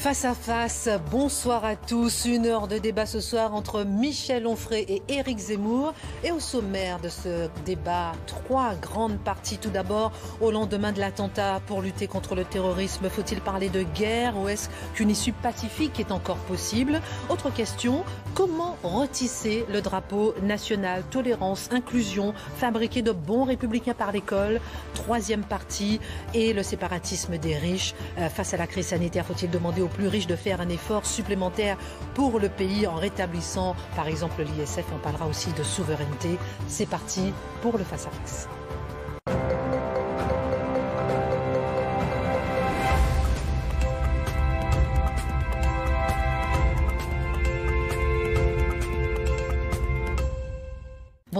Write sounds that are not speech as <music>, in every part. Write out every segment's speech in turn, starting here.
Face à face, bonsoir à tous. Une heure de débat ce soir entre Michel Onfray et Éric Zemmour. Et au sommaire de ce débat, trois grandes parties. Tout d'abord, au lendemain de l'attentat pour lutter contre le terrorisme, faut-il parler de guerre ou est-ce qu'une issue pacifique est encore possible? Autre question, comment retisser le drapeau national? Tolérance, inclusion, fabriquer de bons républicains par l'école Troisième partie, et le séparatisme des riches. Euh, face à la crise sanitaire, faut-il demander aux plus riches de faire un effort supplémentaire pour le pays en rétablissant par exemple l'ISF. On parlera aussi de souveraineté. C'est parti pour le face-à-face.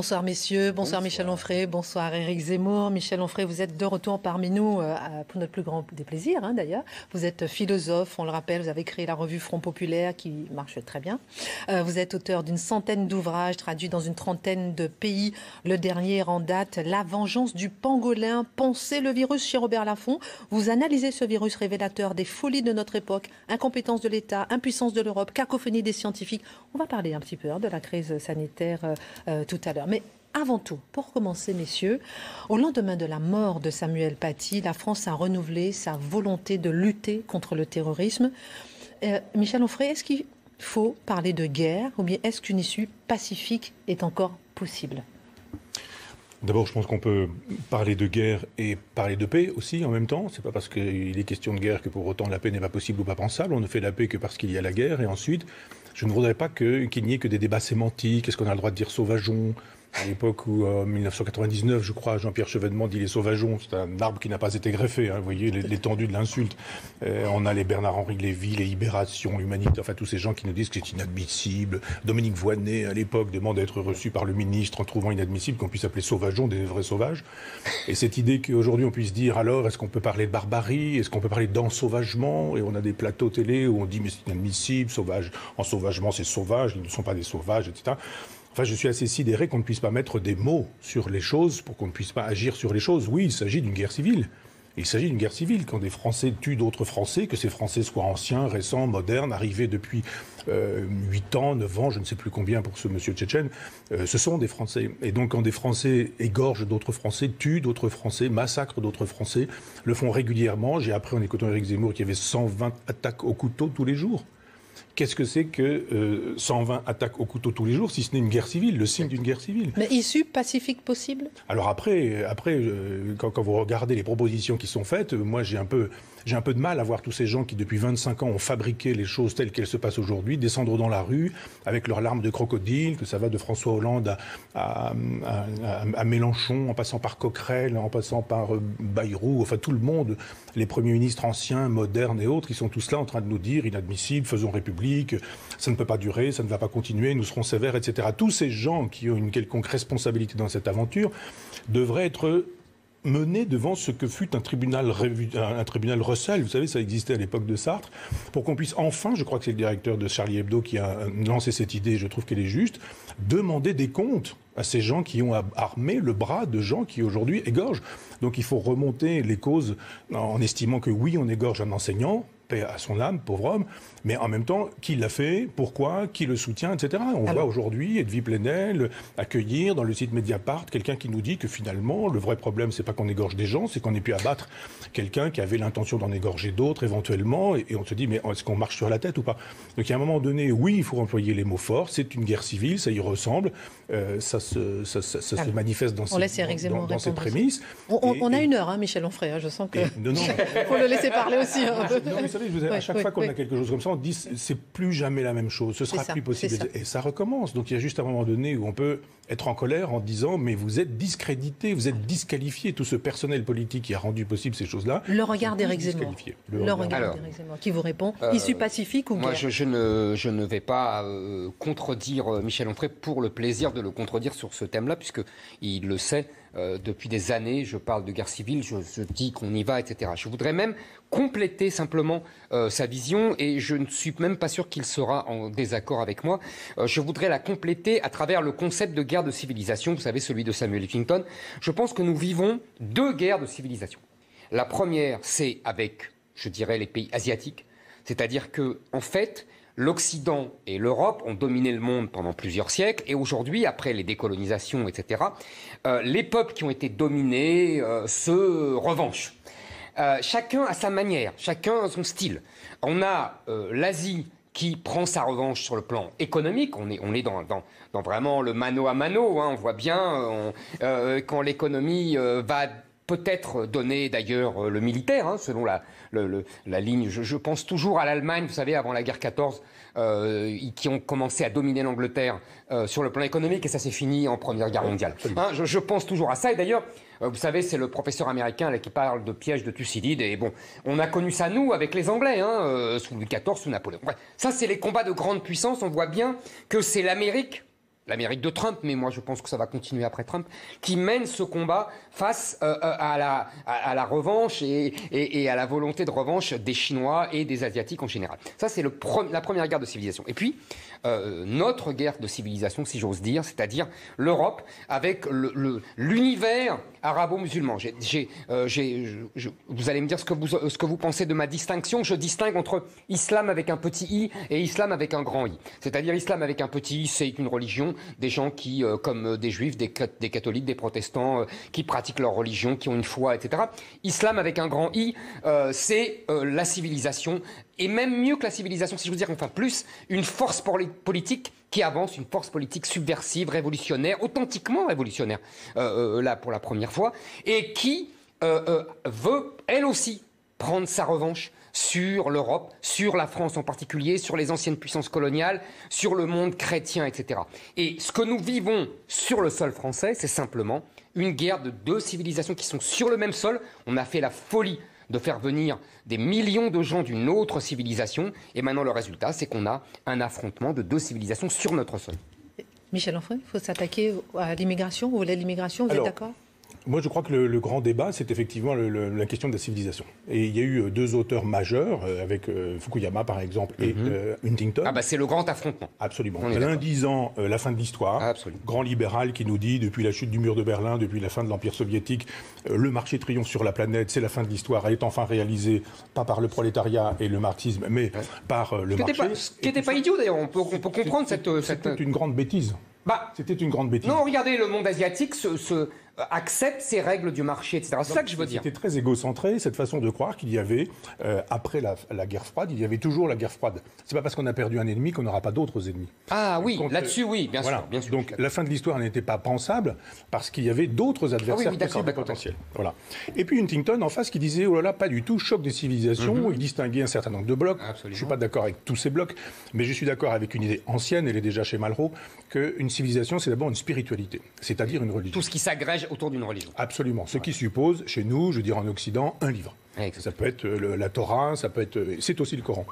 Bonsoir messieurs, bonsoir, Michel Onfray, bonsoir Éric Zemmour. Michel Onfray, vous êtes de retour parmi nous euh, pour notre plus grand des plaisirs hein, d'ailleurs. Vous êtes philosophe, on le rappelle, vous avez créé la revue Front Populaire qui marche très bien. Euh, vous êtes auteur d'une centaine d'ouvrages traduits dans une trentaine de pays. Le dernier en date, La vengeance du pangolin, Pensez le virus chez Robert Laffont. Vous analysez ce virus révélateur des folies de notre époque, incompétence de l'État, impuissance de l'Europe, cacophonie des scientifiques. On va parler un petit peu hein, de la crise sanitaire euh, tout à l'heure. Mais avant tout, pour commencer, messieurs, au lendemain de la mort de Samuel Paty, la France a renouvelé sa volonté de lutter contre le terrorisme. Euh, Michel Onfray, est-ce qu'il faut parler de guerre ou bien est-ce qu'une issue pacifique est encore possible? D'abord, je pense qu'on peut parler de guerre et parler de paix aussi en même temps. C'est pas parce qu'il est question de guerre que pour autant la paix n'est pas possible ou pas pensable. On ne fait la paix que parce qu'il y a la guerre. Et ensuite, je ne voudrais pas qu'il n'y ait que des débats sémantiques. Est-ce qu'on a le droit de dire sauvageon à l'époque où, en 1999, je crois, Jean-Pierre Chevènement dit les sauvageons, c'est un arbre qui n'a pas été greffé, hein, vous voyez l'étendue de l'insulte. Euh, on a les Bernard-Henri Lévy, les Libérations, l'Humanité, enfin tous ces gens qui nous disent que c'est inadmissible. Dominique Voynet, à l'époque, demande d'être reçu par le ministre en trouvant inadmissible qu'on puisse appeler sauvageons des vrais sauvages. Et cette idée qu'aujourd'hui on puisse dire alors, est-ce qu'on peut parler de barbarie? Est-ce qu'on peut parler d'ensauvagement? Et on a des plateaux télé où on dit mais c'est inadmissible, sauvage, ensauvagement c'est sauvage, ils ne sont pas des sauvages, etc. Enfin, je suis assez sidéré qu'on ne puisse pas mettre des mots sur les choses pour qu'on ne puisse pas agir sur les choses. Oui, il s'agit d'une guerre civile. Il s'agit d'une guerre civile. Quand des Français tuent d'autres Français, que ces Français soient anciens, récents, modernes, arrivés depuis euh, 8 ans, 9 ans, je ne sais plus combien pour ce monsieur tchétchène, euh, ce sont des Français. Et donc quand des Français égorgent d'autres Français, tuent d'autres Français, massacrent d'autres Français, le font régulièrement. J'ai appris en écoutant Éric Zemmour qu'il y avait 120 attaques au couteau tous les jours qu'est-ce que c'est que 120 euh, attaques au couteau tous les jours, si ce n'est une guerre civile, le signe d'une guerre civile? Mais issue pacifique possible Alors après, après euh, quand, vous regardez les propositions qui sont faites, moi j'ai un peu j'ai un peu de mal à voir tous ces gens qui, depuis 25 ans, ont fabriqué les choses telles qu'elles se passent aujourd'hui, descendre dans la rue avec leurs larmes de crocodile, que ça va de François Hollande à, Mélenchon, en passant par Coquerel, en passant par euh, Bayrou, enfin tout le monde, les premiers ministres anciens, modernes et autres, ils sont tous là en train de nous dire inadmissible, faisons République, ça ne peut pas durer, ça ne va pas continuer, nous serons sévères, etc. Tous ces gens qui ont une quelconque responsabilité dans cette aventure devraient être mené devant ce que fut un tribunal, un tribunal Russell, vous savez, ça existait à l'époque de Sartre, pour qu'on puisse enfin, je crois que c'est le directeur de Charlie Hebdo qui a lancé cette idée, je trouve qu'elle est juste, demander des comptes à ces gens qui ont armé le bras de gens qui aujourd'hui égorgent. Donc il faut remonter les causes en estimant que oui, on égorge un enseignant, paix à son âme, pauvre homme, mais en même temps, qui l'a fait, pourquoi, qui le soutient, etc. On voit aujourd'hui Edwy Plenel accueillir dans le site Mediapart quelqu'un qui nous dit que finalement, le vrai problème, c'est pas qu'on égorge des gens, c'est qu'on ait pu abattre quelqu'un qui avait l'intention d'en égorger d'autres éventuellement, et, on se dit, mais est-ce qu'on marche sur la tête ou pas? Donc, à un moment donné, oui, il faut employer les mots forts, c'est une guerre civile, ça y ressemble, euh, ça, se, ça, se, manifeste dans, dans ces prémices. On, a une heure, hein, Michel Onfray, hein, je sens que... Il <laughs> faut le laisser parler aussi. Hein. Non, mais vous savez, à chaque fois qu'on a quelque chose comme ça, on dit c'est plus jamais la même chose, ce sera plus possible. Et ça recommence. Donc il y a juste un moment donné où on peut être en colère en disant mais vous êtes discrédité, vous êtes disqualifié, tout ce personnel politique qui a rendu possible ces choses-là. Le regard d'Éric Zemmour. Le, regard d'Éric Zemmour qui vous répond. Euh, Issue pacifique ou Moi, je, ne, je, ne, vais pas euh, contredire euh, Michel Onfray pour le plaisir de le contredire sur ce thème-là, puisqu'il le sait. Depuis des années, je parle de guerre civile, je, je dis qu'on y va, etc. Je voudrais même compléter simplement euh, sa vision et je ne suis même pas sûr qu'il sera en désaccord avec moi. Euh, je voudrais la compléter à travers le concept de guerre de civilisation, vous savez, celui de Samuel Huntington. Je pense que nous vivons deux guerres de civilisation. La première, c'est avec, je dirais, les pays asiatiques, C'est-à-dire que, en fait, l'Occident et l'Europe ont dominé le monde pendant plusieurs siècles, et aujourd'hui, après les décolonisations, etc., euh, les peuples qui ont été dominés euh, se revanchent. Euh, chacun a sa manière, chacun a son style. On a l'Asie qui prend sa revanche sur le plan économique. On est, on est dans, dans, dans vraiment le mano à mano. Hein. On voit bien quand l'économie va peut-être donner d'ailleurs le militaire, hein, selon la, la ligne. Je, pense toujours à l'Allemagne, vous savez, avant la guerre 14, euh, qui ont commencé à dominer l'Angleterre euh, sur le plan économique, et ça s'est fini en Première Guerre mondiale. Hein, je, pense toujours à ça, et d'ailleurs, euh, vous savez, c'est le professeur américain là, qui parle de piège de Thucydide, et bon, on a connu ça, nous, avec les Anglais, hein, sous Louis XIV, sous Napoléon. ça, c'est les combats de grande puissance, on voit bien que c'est l'Amérique l'Amérique de Trump, mais moi je pense que ça va continuer après Trump, qui mène ce combat face euh, euh, à, la, à, la, revanche et, et, à la volonté de revanche des Chinois et des Asiatiques en général. Ça, c'est la première guerre de civilisation. Et puis, euh, notre guerre de civilisation, si j'ose dire, c'est-à-dire l'Europe avec l'univers arabo-musulman. Euh, vous allez me dire ce que vous, pensez de ma distinction. Je distingue entre islam avec un petit i et islam avec un grand i. C'est-à-dire islam avec un petit i, c'est une religion des gens qui, euh, comme des juifs, des, des, catholiques, des protestants, qui pratiquent leur religion, qui ont une foi, etc. Islam avec un grand i, c'est la civilisation et même mieux que la civilisation, si je veux dire, enfin plus, une force politique qui avance, une force politique subversive, révolutionnaire, authentiquement révolutionnaire, euh, euh, là pour la première fois, et qui euh, veut, elle aussi, prendre sa revanche sur l'Europe, sur la France en particulier, sur les anciennes puissances coloniales, sur le monde chrétien, etc. Et ce que nous vivons sur le sol français, c'est simplement une guerre de deux civilisations qui sont sur le même sol. On a fait la folie de faire venir des millions de gens d'une autre civilisation. Et maintenant, le résultat, c'est qu'on a un affrontement de deux civilisations sur notre sol. Michel Enfray, il faut s'attaquer à l'immigration. Vous voulez l'immigration, vous êtes d'accord? Moi, je crois que le, grand débat, c'est effectivement la question de la civilisation. Et il y a eu euh, deux auteurs majeurs, euh, avec euh, Fukuyama, par exemple, et mhm. Huntington. Ah, bah, c'est le grand affrontement. Absolument. L'un disant la fin de l'histoire, grand libéral qui nous dit, depuis la chute du mur de Berlin, depuis la fin de l'Empire soviétique, le marché triomphe sur la planète, c'est la fin de l'histoire, elle est enfin réalisée, pas par le prolétariat et le marxisme, mais par le marché. ce qui n'était pas idiot, d'ailleurs. On peut, on peut comprendre cette. C'était une grande bêtise. Bah, C'était une grande bêtise. Non, regardez, le monde asiatique se euh, accepte ces règles du marché, etc. C'est ça que je veux dire. C'était très égocentré, cette façon de croire qu'il y avait, euh, après la, guerre froide, il y avait toujours la guerre froide. C'est pas parce qu'on a perdu un ennemi qu'on n'aura pas d'autres ennemis. Ah oui, là-dessus, oui, bien, sûr, bien sûr. Donc la fin de l'histoire n'était pas pensable parce qu'il y avait d'autres adversaires ah oui, potentiels. Voilà. Et puis Huntington en face qui disait, oh là là, pas du tout, choc des civilisations. Mhm. Il distinguait un certain nombre de blocs. Je ne suis pas d'accord avec tous ces blocs, mais je suis d'accord avec une idée ancienne, elle est déjà chez Malraux, qu'une civilisation, c'est d'abord une spiritualité, c'est-à-dire une religion. Tout ce qui s'agrège autour d'une religion. Absolument. Ce qui suppose, chez nous, je veux dire en Occident, un livre. Ça peut être euh, la Torah, ça peut être, euh, c'est aussi le Coran.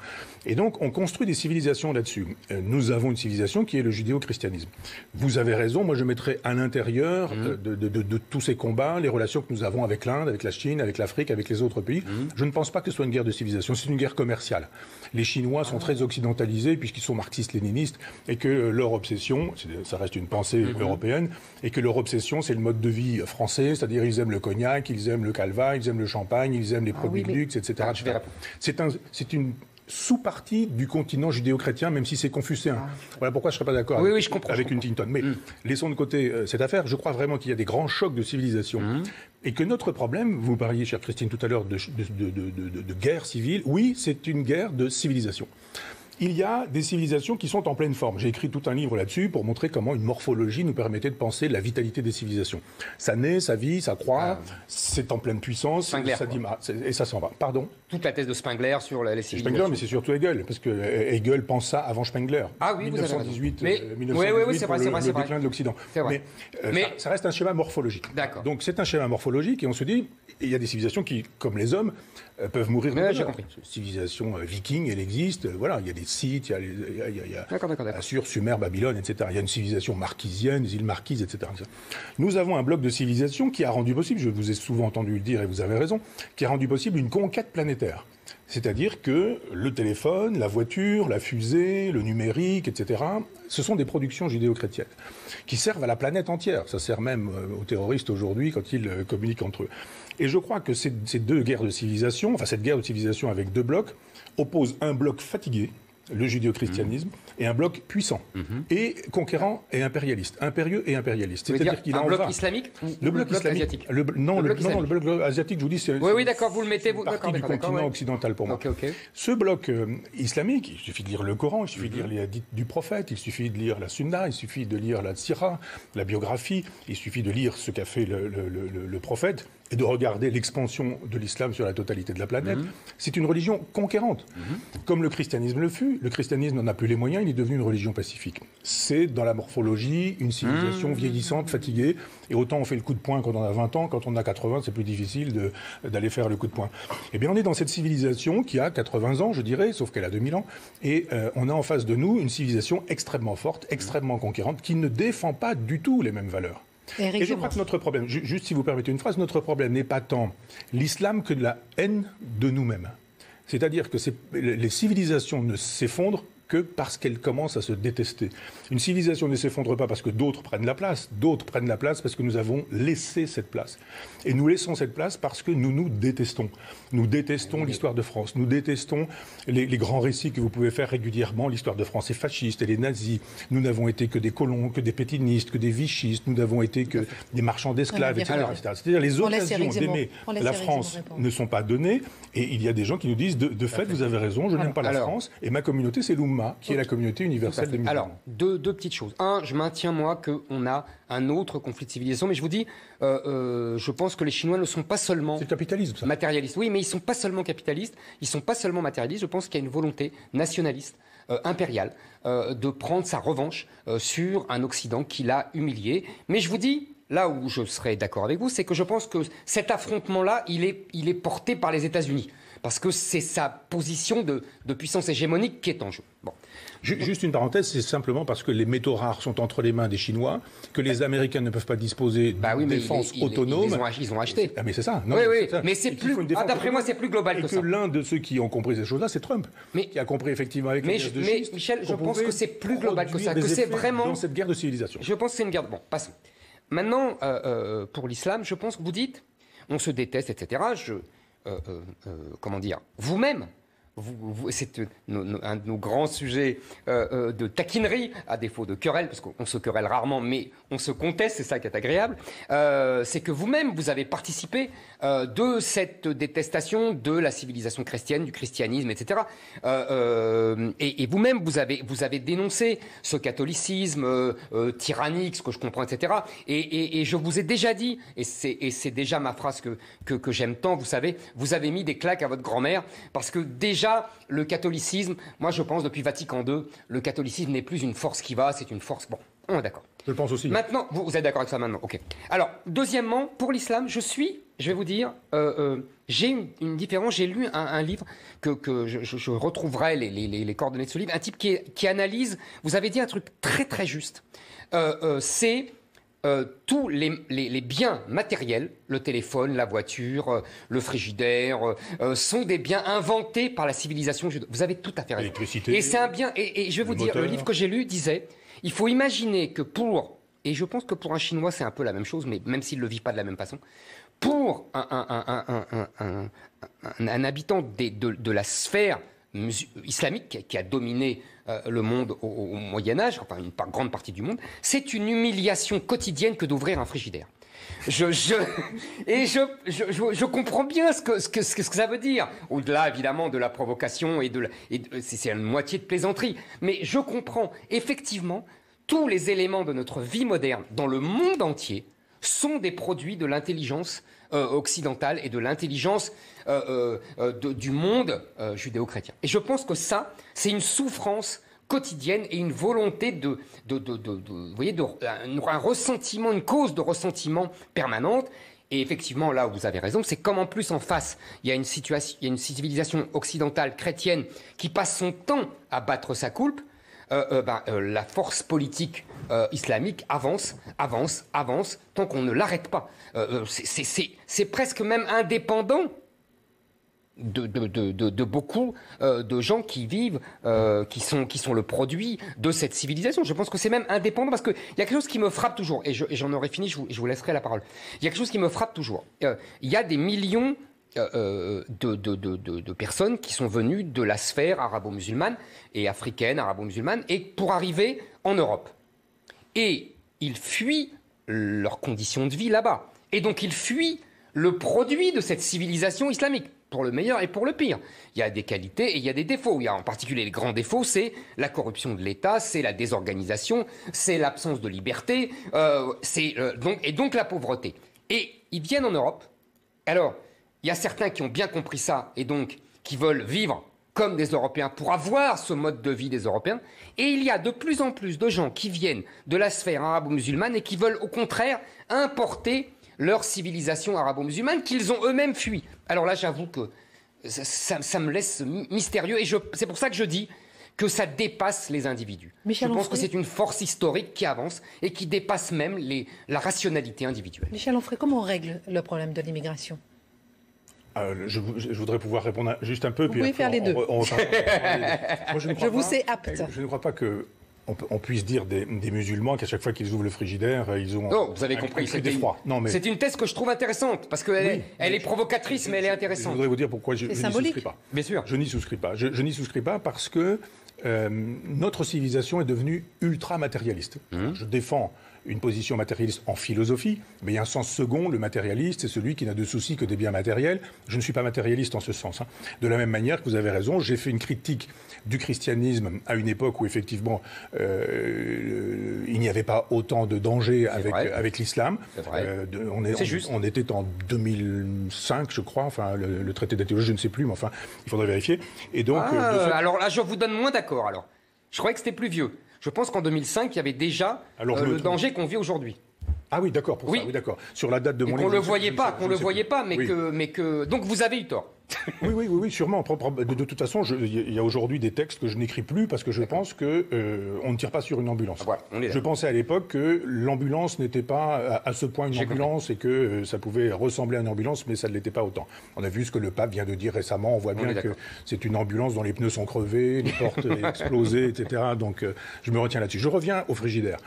Et donc, on construit des civilisations là-dessus. Euh, nous avons une civilisation qui est le judéo-christianisme. Vous avez raison. Moi, je mettrais à l'intérieur mmh. de, tous ces combats les relations que nous avons avec l'Inde, avec la Chine, avec l'Afrique, avec les autres pays. Mmh. Je ne pense pas que ce soit une guerre de civilisation. C'est une guerre commerciale. Les Chinois sont très occidentalisés puisqu'ils sont marxistes-léninistes et que leur obsession, ça reste une pensée mmh. européenne, et que leur obsession, c'est le mode de vie français, c'est-à-dire ils aiment le cognac, ils aiment le calva, ils aiment le champagne, ils aiment les ah produits de luxe, etc. c'est un, une sous-partie du continent judéo-chrétien, même si c'est confucéen. Ah. Voilà pourquoi je ne serais pas d'accord avec, une Tinton. Mais mm. laissons de côté euh, cette affaire. Je crois vraiment qu'il y a des grands chocs de civilisation. Mm. Et que notre problème, vous parliez, chère Christine, tout à l'heure de, de guerre civile. Oui, c'est une guerre de civilisation il y a des civilisations qui sont en pleine forme. J'ai écrit tout un livre là-dessus pour montrer comment une morphologie nous permettait de penser la vitalité des civilisations. Ça naît, ça vit, ça croît, ah. c'est en pleine puissance, ça et ça s'en va. Pardon? Toute la thèse de Spengler sur les civilisations. Spengler, mais c'est surtout Hegel, parce que Hegel pense ça avant Spengler. Ah oui, 1918, vous avez euh, 1918 oui, oui, c'est vrai, c'est vrai, le, déclin de l'Occident. Mais, euh, mais... Ça, ça, reste un schéma morphologique. D'accord. Donc c'est un schéma morphologique, et on se dit, il y a des civilisations qui, comme les hommes, euh, peuvent mourir. Mais j'ai compris. Civilisation viking, elle existe. Voilà, il y a des sites, il y a les il y a, Assur, Sumer, Babylone, etc. Il y a une civilisation marquisienne, des îles marquises, etc. Nous avons un bloc de civilisation qui a rendu possible, je vous ai souvent entendu le dire et vous avez raison, qui a rendu possible une conquête planétaire. C'est-à-dire que le téléphone, la voiture, la fusée, le numérique, etc., ce sont des productions judéo-chrétiennes qui servent à la planète entière. Ça sert même euh, aux terroristes aujourd'hui quand ils euh, communiquent entre eux. Et je crois que ces, deux guerres de civilisation, enfin cette guerre de civilisation avec deux blocs, opposent un bloc fatigué, le judéo-christianisme, et un bloc puissant, et conquérant et impérialiste, impérieux et impérialiste. C'est-à-dire dire qu'il un en bloc va. islamique Le bloc, islamique, asiatique le- non, Le le, bloc non, non, le islamique. bloc asiatique, je vous dis, c'est Oui, oui, d'accord, vous le mettez, vous- partie du continent ouais. occidental pour moi. Ce bloc euh, islamique, il suffit de lire le Coran, il suffit de Mhm. lire les hadiths du prophète, il suffit de lire la Sunna, il suffit de lire la Sira, la biographie, il suffit de lire ce qu'a fait le prophète et de regarder l'expansion de l'islam sur la totalité de la planète. Mhm. C'est une religion conquérante. Comme le christianisme le fut, le christianisme n'en a plus les moyens, il est devenu une religion pacifique. C'est dans la morphologie une Mhm. civilisation vieillissante, fatiguée, et autant on fait le coup de poing quand on a 20 ans, quand on a 80, c'est plus difficile d'aller faire le coup de poing. Eh bien, on est dans cette civilisation qui a 80 ans, je dirais, sauf qu'elle a 2000 ans, et euh, on a en face de nous une civilisation extrêmement forte, extrêmement conquérante, qui ne défend pas du tout les mêmes valeurs. Éric Et je crois que notre problème, ju- juste si vous permettez une phrase, notre problème n'est pas tant l'islam que de la haine de nous-mêmes. C'est-à-dire que les civilisations ne s'effondrent que parce qu'elles commencent à se détester. Une civilisation ne s'effondre pas parce que d'autres prennent la place, d'autres prennent la place parce que nous avons laissé cette place. Et nous laissons cette place parce que nous nous détestons. Nous détestons l'histoire de France, nous détestons les, les grands récits que vous pouvez faire régulièrement. L'histoire de France est fasciste, elle est nazie. Nous n'avons été que des colons, que des pétinistes, que des vichistes, nous n'avons été que des marchands d'esclaves, etc. C'est-à-dire les occasions d'aimer la France ne sont pas données. Et il y a des gens qui nous disent, de, de fait, vous avez raison, je n'aime pas la. France. Et ma communauté, c'est qui est la communauté universelle des musulmans. Alors, deux, deux petites choses. Un, je maintiens, moi, qu'on a un autre conflit de civilisation, mais je vous dis, euh, euh, je pense que les Chinois ne sont pas seulement capitalisme, ça. matérialistes. Oui, mais ils sont pas seulement capitalistes, ils sont pas seulement matérialistes. Je pense qu'il y a une volonté nationaliste, euh, impériale, euh, de prendre sa revanche euh, sur un Occident qui l'a humilié. Mais je vous dis, là où je serais d'accord avec vous, c'est que je pense que cet affrontement-là, il est, il est porté par les États-Unis. Parce que c'est sa position de, de puissance hégémonique qui est en jeu. Bon. Ju- Juste une parenthèse, c'est simplement parce que les métaux rares sont entre les mains des Chinois, que les Américains ne peuvent pas disposer Bah oui, d'une mais défense autonome. ils ont, ach- ils ont acheté. Ah mais c'est ça. Non, Oui, oui, ça. mais c'est plus- ah, d'après moi, c'est plus global et que que ça. l'un de ceux qui ont compris ces choses-là, c'est Trump, Mais- qui a compris effectivement avec Mais les je- de mais, Michel, je pense que c'est plus global que ça, que c'est vraiment- dans cette guerre de civilisation. Je pense que c'est une guerre. Bon, passons. Maintenant, euh, euh, pour l'islam, je pense que vous dites, on se déteste, etc. Je, comment dire, vous-même, vous, vous- c'est euh, un de nos grands sujets euh, euh, de taquinerie, à défaut de querelle, parce qu'on se querelle rarement, mais on se conteste, c'est ça qui est agréable. euh, c'est que vous-même, vous avez participé euh, de cette détestation de la civilisation chrétienne, du christianisme, etc. Euh, euh, et et vous-même, vous avez, vous avez dénoncé ce catholicisme tyrannique, ce que je comprends, etc. Et, et- et je vous ai déjà dit, et c'est déjà ma phrase que, que, que j'aime tant, vous savez, vous avez mis des claques à votre grand-mère, parce que déjà, le catholicisme, moi je pense depuis Vatican II, le catholicisme n'est plus une force qui va, c'est une force... Bon, on est d'accord. Je pense aussi. Maintenant, vous, vous êtes d'accord avec ça maintenant Ok. Alors, deuxièmement, pour l'islam, je suis, je vais vous dire, euh, euh, j'ai une, une différence. J'ai lu un, un livre que, que je, retrouverai les, les- les- les coordonnées de ce livre. Un type qui, analyse. Vous avez dit un truc très très juste. Euh, c'est tous les, biens matériels, le téléphone, la voiture, le frigidaire, sont des biens inventés par la civilisation. Vous avez tout à fait raison. Et c'est un bien. Et, et je vais vous dire, le livre que j'ai lu disait il faut imaginer que pour. Et je pense que pour un Chinois, c'est un peu la même chose, mais même s'il ne le vit pas de la même façon. Pour un, habitant de, la sphère islamique qui a, dominé euh, le monde au, Moyen Âge, enfin une grande partie du monde, c'est une humiliation quotidienne que d'ouvrir un frigidaire. Je, <laughs> et je, comprends bien ce que, que, ça veut dire. Au-delà, évidemment, de la provocation et de et de- c'est une moitié de plaisanterie. Mais je comprends, effectivement, tous les éléments de notre vie moderne dans le monde entier sont des produits de l'intelligence euh, occidentale et de l'intelligence euh, euh, du monde judéo-chrétien. Et je pense que ça, c'est une souffrance quotidienne et une volonté de, vous voyez, un ressentiment, une cause de ressentiment permanente. Et effectivement, là où vous avez raison, c'est comme en plus en face, il y a une situation, il y a une civilisation occidentale chrétienne qui passe son temps à battre sa coulpe. Euh, euh, ben, euh, la force politique islamique avance, avance, avance, tant qu'on ne l'arrête pas. C'est- presque même indépendant de, beaucoup de gens qui vivent, qui, sont, le produit de cette civilisation. Je pense que c'est même indépendant parce qu'il y a quelque chose qui me frappe toujours, et j'en aurai fini, je vous, je vous, laisserai la parole. Il y a quelque chose qui me frappe toujours. Il y a des millions de, de, personnes qui sont venues de la sphère arabo-musulmane et africaine, arabo-musulmane, et pour arriver en Europe. Et ils fuient leurs conditions de vie là-bas. Et donc ils fuient le produit de cette civilisation islamique pour le meilleur et pour le pire. Il y a des qualités et il y a des défauts. Il y a en particulier les grands défauts, c'est la corruption de l'État, c'est la désorganisation, c'est l'absence de liberté, euh, euh, donc et donc la pauvreté. Et ils viennent en Europe. Alors, il y a certains qui ont bien compris ça et donc qui veulent vivre comme des Européens pour avoir ce mode de vie des Européens. Et il y a de plus en plus de gens qui viennent de la sphère arabo-musulmane et qui veulent au contraire importer leur civilisation arabo-musulmane qu'ils ont eux-mêmes fui. Alors là, j'avoue que ça, me laisse mystérieux et c'est pour ça que je dis que ça dépasse les individus. je pense que c'est une force historique qui avance et qui dépasse même les, la rationalité individuelle. Michel Onfray, comment on règle le problème de l'immigration? Euh, je, voudrais pouvoir répondre juste un peu. Vous pouvez faire les deux. <laughs> je, vous sais apte. Je ne crois pas que on, puisse dire des, musulmans qu'à chaque fois qu'ils ouvrent le frigidaire, ils ont. Non, vous avez compris. C'est une thèse que je trouve intéressante parce qu'elle est, elle est provocatrice, mais elle est intéressante. Je voudrais vous dire pourquoi je, n'y souscris pas. Bien sûr. Je n'y souscris pas. Je, n'y souscris pas parce que euh, notre civilisation est devenue ultra matérialiste. Mmh. Je défends une position matérialiste en philosophie, mais il y a un sens second, le matérialiste, c'est celui qui n'a de soucis que des biens matériels. Je ne suis pas matérialiste en ce sens. Hein. De la même manière que vous avez raison, j'ai fait une critique du christianisme à une époque où effectivement euh, il n'y avait pas autant de danger avec, avec l'islam. Euh, on, est, on, était en 2005, je crois, enfin le, traité d'athéologie, je ne sais plus, mais enfin il faudrait vérifier. Et donc, ah, euh, alors là, je vous donne moins d'accord. Alors, je croyais que c'était plus vieux. Je pense qu'en 2005, il y avait déjà euh, le danger qu'on vit aujourd'hui. Ah oui, d'accord, pour oui. ça, oui, d'accord. Sur la date de mon Qu'on le voyait pas, qu'on le voyait pas, mais que, mais que, donc vous avez eu tort. <laughs> oui, oui, oui, sûrement. De, toute façon, il y a aujourd'hui des textes que je n'écris plus parce que je pense que euh, on ne tire pas sur une ambulance. Ah, je pensais à l'époque que l'ambulance n'était pas à, ce point une ambulance et que euh, ça pouvait ressembler à une ambulance, mais ça ne l'était pas autant. On a vu ce que le pape vient de dire récemment. On voit bien que c'est une ambulance dont les pneus sont crevés, les portes <laughs> explosées, etc. Donc, euh, je me retiens là-dessus. Je reviens au frigidaire.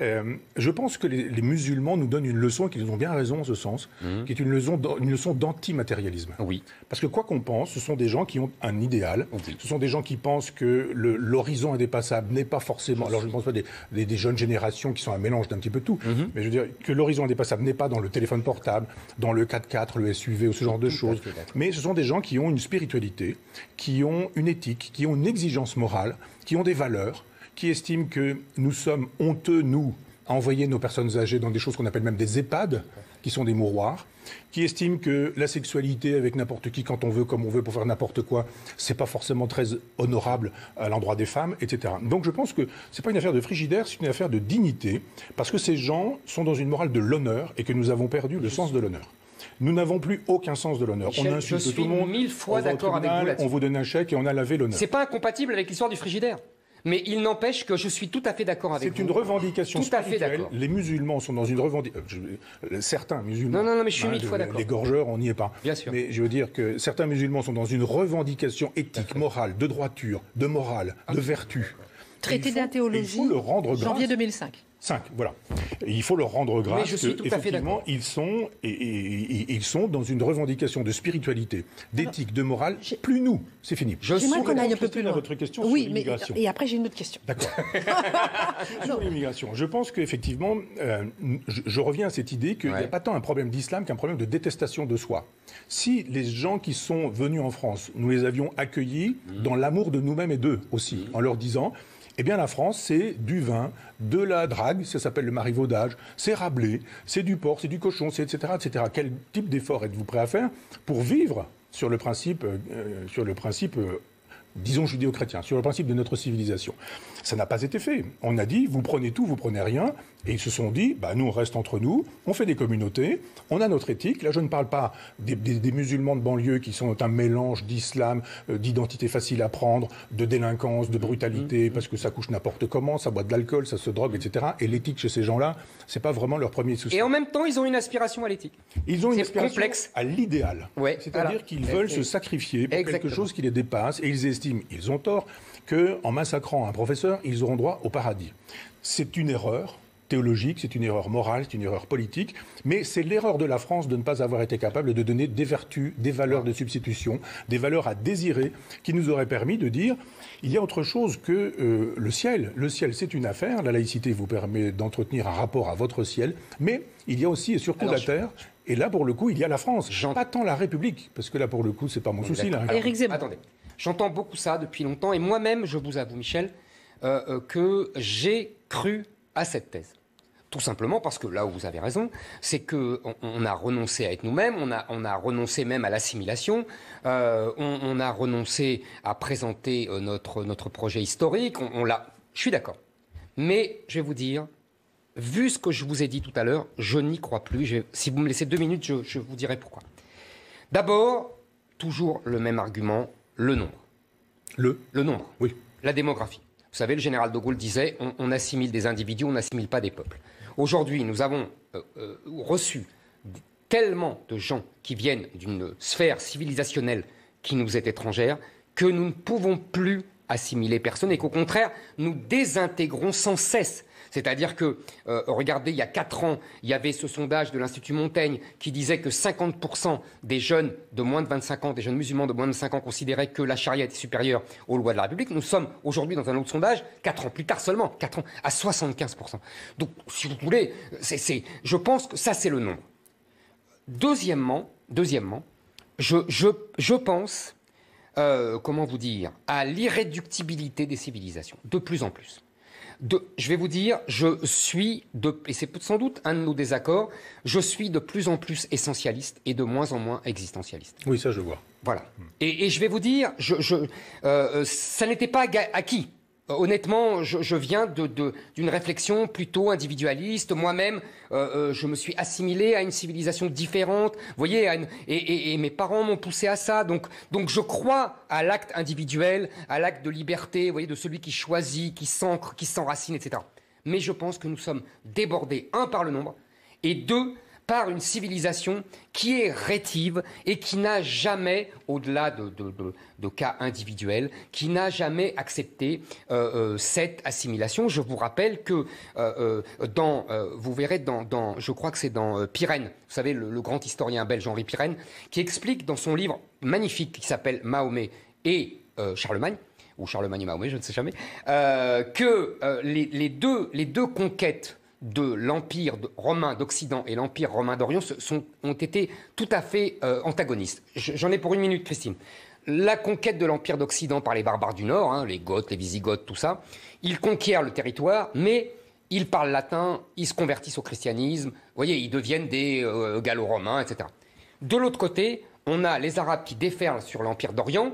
je pense que les, musulmans nous donnent une leçon, qu'ils ont bien raison en ce sens, mmh. qui est une leçon, une leçon d'antimatérialisme. Oui. Parce que quoi qu'on pense, ce sont des gens qui ont un idéal. Ce sont des gens qui pensent que l'horizon indépassable n'est pas forcément. Alors je ne pense pas des, des, jeunes générations qui sont un mélange d'un petit peu tout, mhm. mais je veux dire que l'horizon indépassable n'est pas dans le téléphone portable, dans le 4x4, le SUV ou ce genre de choses. Mais ce sont des gens qui ont une spiritualité, qui ont une éthique, qui ont une exigence morale, qui ont des valeurs, qui estiment que nous sommes honteux, nous, à envoyer nos personnes âgées dans des choses qu'on appelle même des EHPAD, qui sont des mouroirs, qui estiment que la sexualité avec n'importe qui, quand on veut, comme on veut, pour faire n'importe quoi, c'est pas forcément très honorable à l'endroit des femmes, etc. Donc je pense que c'est pas une affaire de frigidaire, c'est une affaire de dignité, parce que ces gens sont dans une morale de l'honneur et que nous avons perdu le sens de l'honneur. Nous n'avons plus aucun sens de l'honneur. On insulte tout le monde. mille fois d'accord avec vous On vous donne un chèque et on a lavé l'honneur. C'est pas incompatible avec l'histoire du frigidaire. Mais il n'empêche que je suis tout à fait d'accord avec vous. C'est une revendication tout spirituelle. Les musulmans sont dans une revendication. Euh, certains musulmans. Non, non, non, mais je suis mille fois d'accord. Les gorgeurs, on n'y est pas. Bien sûr. Mais je veux dire que certains musulmans sont dans une revendication éthique, morale, de droiture, de morale, de vertu. Traité d'athéologie. le rendre Janvier 2005. 5, voilà. il faut leur rendre grâce. je suis tout à fait d'accord. Ils sont, et, ils sont dans une revendication de spiritualité, d'éthique, de morale. Plus nous, c'est fini. J'aimerais qu'on aille un peu plus loin. votre question oui, mais et après j'ai une autre question. D'accord. <laughs> <laughs> sur l'immigration, je pense qu'effectivement, euh, je, reviens à cette idée qu'il n'y a pas tant un problème d'islam qu'un problème de détestation de soi. Si les gens qui sont venus en France, nous les avions accueillis mmh. dans l'amour de nous-mêmes et d'eux aussi, mmh. en leur disant eh bien, la France, c'est du vin, de la drague, ça s'appelle le marivaudage, c'est Rabelais, c'est du porc, c'est du cochon, c'est etc., etc. Quel type d'effort êtes-vous prêt à faire pour vivre sur le principe, euh, sur le principe euh, disons judéo-chrétien, sur le principe de notre civilisation. Ça n'a pas été fait. On a dit, vous prenez tout, vous prenez rien. Et ils se sont dit, bah, nous, on reste entre nous, on fait des communautés, on a notre éthique. Là, je ne parle pas des, musulmans de banlieue qui sont un mélange d'islam, euh, d'identité facile à prendre, de délinquance, de brutalité, mmh, mmh. parce que ça couche n'importe comment, ça boit de l'alcool, ça se drogue, etc. Et l'éthique chez ces gens-là, c'est pas vraiment leur premier souci. Et en même temps, ils ont une aspiration à l'éthique. Ils ont une aspiration complexe. à l'idéal. Ouais, C'est-à-dire qu'ils veulent se sacrifier pour quelque chose qui les dépasse, et ils estiment, ils ont tort, qu'en massacrant un professeur, ils auront droit au paradis. C'est une erreur théologique, c'est une erreur morale, c'est une erreur politique, mais c'est l'erreur de la France de ne pas avoir été capable de donner des vertus, des valeurs de substitution, des valeurs à désirer, qui nous auraient permis de dire il y a autre chose que euh, le ciel. Le ciel, c'est une affaire, la laïcité vous permet d'entretenir un rapport à votre ciel, mais il y a aussi et surtout la terre. Et là, pour le coup, il y a la France. Pas tant la République, parce que là, pour le coup, c'est pas mon souci. Là. Attendez. J'entends beaucoup ça depuis longtemps et moi-même, je vous avoue, Michel, euh, euh, que j'ai cru à cette thèse. Tout simplement parce que là où vous avez raison, c'est qu'on on a renoncé à être nous-mêmes, on a, on a renoncé même à l'assimilation, euh, on, a renoncé à présenter notre, notre projet historique, on, l'a. Je suis d'accord. Mais je vais vous dire, vu ce que je vous ai dit tout à l'heure, je n'y crois plus. si vous me laissez deux minutes, je vous dirai pourquoi. D'abord, toujours le même argument, le nombre. Le Le nombre. Oui. La démographie. Vous savez, le général de Gaulle disait on, assimile des individus, on n'assimile pas des peuples. Aujourd'hui, nous avons euh, euh, reçu tellement de gens qui viennent d'une sphère civilisationnelle qui nous est étrangère que nous ne pouvons plus assimiler personne et qu'au contraire, nous désintégrons sans cesse c'est-à-dire que, euh, regardez, il y a 4 ans, il y avait ce sondage de l'Institut Montaigne qui disait que 50% des jeunes de moins de 25 ans, des jeunes musulmans de moins de 5 ans, considéraient que la charia était supérieure aux lois de la République. Nous sommes aujourd'hui dans un autre sondage, 4 ans plus tard seulement, 4 ans, à 75%. Donc, si vous voulez, je pense que ça, c'est le nombre. Deuxièmement, je, pense, euh, comment vous dire, à l'irréductibilité des civilisations, de plus en plus je vais vous dire, je suis, de, et c'est sans doute un de nos désaccords, je suis de plus en plus essentialiste et de moins en moins existentialiste. Oui, ça je vois. Voilà. Et, je vais vous dire, je, euh, euh, ça n'était pas acquis. Euh, honnêtement, je, viens d'une réflexion plutôt individualiste. Moi-même, euh, euh, je me suis assimilé à une civilisation différente. Vous voyez, et, mes parents m'ont poussé à ça. Donc, je crois à l'acte individuel, à l'acte de liberté, de celui qui choisit, qui s'ancre, qui s'enracine, etc. Mais je pense que nous sommes débordés, un, par le nombre, et deux, par une civilisation qui est rétive et qui n'a jamais, au-delà de, cas individuels, qui n'a jamais accepté euh, euh, cette assimilation. Je vous rappelle que euh, dans, vous verrez dans, je crois que c'est dans Pirenne, vous savez, le, grand historien belge Henri Pirenne, qui explique dans son livre magnifique qui s'appelle Mahomet et Charlemagne, ou Charlemagne et Mahomet, je ne sais jamais, que les deux conquêtes de l'Empire romain d'Occident et l'Empire romain d'Orient ont été tout à fait euh, antagonistes. J'en ai pour une minute, Christine. La conquête de l'Empire d'Occident par les barbares du Nord, hein, les Goths, les Visigoths, tout ça, ils conquièrent le territoire, mais ils parlent latin, ils se convertissent au christianisme, vous voyez, ils deviennent des euh, gallo-romains, etc. De l'autre côté, on a les Arabes qui déferlent sur l'Empire d'Orient,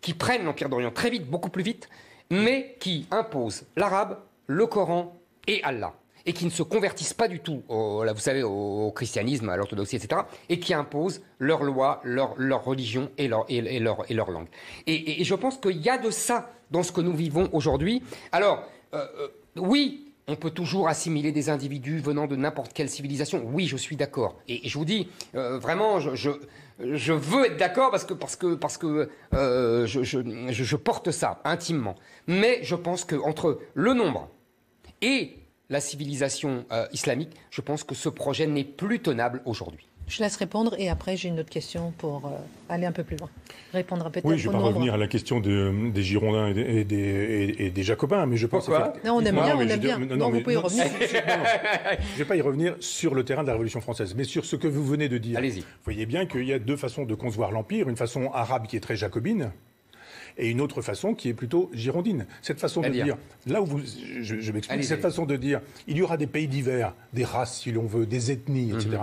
qui prennent l'Empire d'Orient très vite, beaucoup plus vite, mais qui imposent l'arabe, le Coran et Allah et qui ne se convertissent pas du tout, au, vous savez, au, christianisme, à l'orthodoxie, etc., et qui imposent leurs lois, leur, leur religion et leur, et, leur, et leur langue. Et, je pense qu'il y a de ça dans ce que nous vivons aujourd'hui. Alors, euh, euh, oui, on peut toujours assimiler des individus venant de n'importe quelle civilisation. Oui, je suis d'accord. Et, je vous dis, euh, vraiment, je, je, veux être d'accord parce que, parce que, parce que je, je porte ça intimement. Mais je pense qu'entre le nombre et la civilisation euh, islamique, je pense que ce projet n'est plus tenable aujourd'hui. Je laisse répondre et après j'ai une autre question pour euh, aller un peu plus loin. Répondre peut-être Oui, je ne vais pas revenir à la question des Girondins et des, Jacobins, mais je pense que... Non, on aime bien, on aime bien. Non, vous pouvez y revenir. <laughs> je ne vais pas y revenir sur le terrain de la Révolution française, mais sur ce que vous venez de dire. Allez-y. Vous voyez bien qu'il y a deux façons de concevoir l'Empire. Une façon arabe qui est très jacobine, et une autre façon qui est plutôt girondine. Cette façon de dire, là où vous, je, m'explique, cette façon de dire, il y aura des pays divers, des races si l'on veut, des ethnies, etc. Mhm.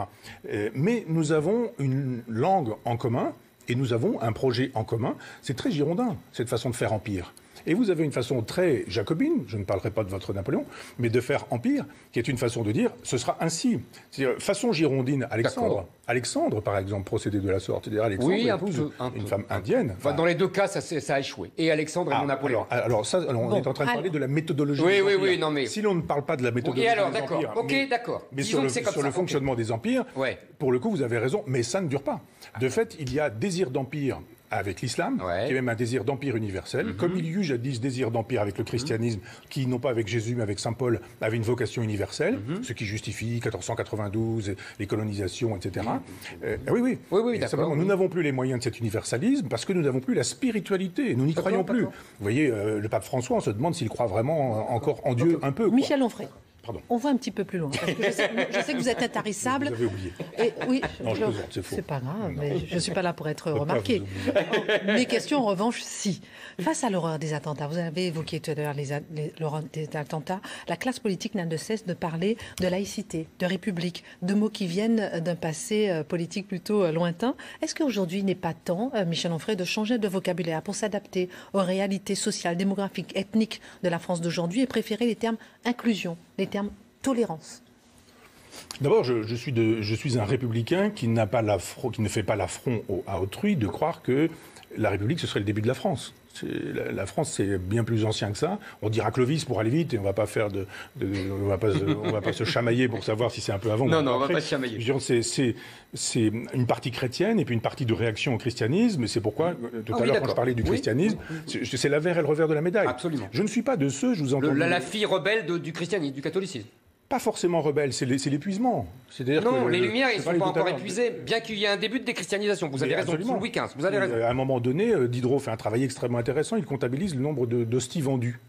Euh, mais nous avons une langue en commun Et nous avons un projet en commun. C'est très girondin, cette façon de faire empire. Et vous avez une façon très jacobine, je ne parlerai pas de votre Napoléon, mais de faire empire, qui est une façon de dire ce sera ainsi. C'est-à-dire, façon girondine, Alexandre. Alexandre, par exemple, procédait de la sorte. C'est-à-dire, Alexandre Oui, un épouse peu, un une peu. femme indienne. Enfin, dans les deux cas, ça, ça a échoué. Et Alexandre et Ah, mon Napoléon. alors, alors ça, alors, on Bon, est en train de parler alors- de la méthodologie. Oui, des oui, empires. oui, non, mais- Si l'on ne parle pas de la méthodologie Et alors, des d'accord. empires, Ok, mais- d'accord. Mais Disons sur le, que c'est comme sur ça, le fonctionnement des empires, Ouais. pour le coup, vous avez raison, mais ça ne dure pas. De fait, il y a désir d'empire avec l'islam, Ouais. Mhm. qui est même un désir d'empire universel, comme il y eut jadis désir d'empire avec le christianisme, qui, non pas avec Jésus, mais avec Saint Paul, avait une vocation universelle, Mhm. ce qui justifie 1492, les colonisations, etc. Euh, oui, oui. Oui, oui, Et. Nous n'avons plus les moyens de cet universalisme parce que nous n'avons plus la spiritualité. Nous n'y croyons plus. Vous voyez, euh, le pape François, on se demande s'il croit vraiment encore en Dieu un peu. quoi. Michel Onfray. Pardon. On va un petit peu plus loin. Parce que je, sais, je sais que vous êtes intarissable. Vous avez oublié. Et oui, Non, je plaisante, c'est faux. C'est pas grave, mais je ne suis pas là pour être remarqué. Mes questions, en revanche, si. Face à l'horreur des attentats, vous avez évoqué tout à l'heure l'horreur des attentats, la classe politique n'a de cesse de parler de laïcité, de république, de mots qui viennent d'un passé euh, politique plutôt euh, lointain. Est-ce qu'aujourd'hui il n'est pas temps, euh, Michel Onfray, de changer de vocabulaire pour s'adapter aux réalités sociales, démographiques, ethniques de la France d'aujourd'hui et préférer les termes inclusion, les termes tolérance D'abord, je, suis un républicain qui, ne fait pas l'affront à autrui de croire que la République, ce serait le début de la France. La, France, c'est bien plus ancien que ça. On dira Clovis pour aller vite et on va pas faire de, de- on va pas, <laughs> on va pas se chamailler pour savoir si c'est un peu avant. ou Non, non, on va après. pas se chamailler. C'est, une partie chrétienne et puis une partie de réaction au christianisme. C'est pourquoi, euh, tout Ah à oui, l'heure, quand je parlais du christianisme, c'est, c'est l'avers et le revers de la médaille. Absolument. Je ne suis pas de ceux, je vous entends. Le- la, la fille rebelle de- du christianisme, du catholicisme. Pas forcément rebelle, c'est, l'é- c'est l'épuisement. Non, que- les lumières, ils ne sont pas encore l'heure. épuisées, bien qu'il y ait un début de déchristianisation. Vous avez raison, sous Louis XV, vous avez raison. Euh, À un moment donné, euh, Diderot fait un travail extrêmement intéressant. Il comptabilise le nombre de- d'hosties vendues.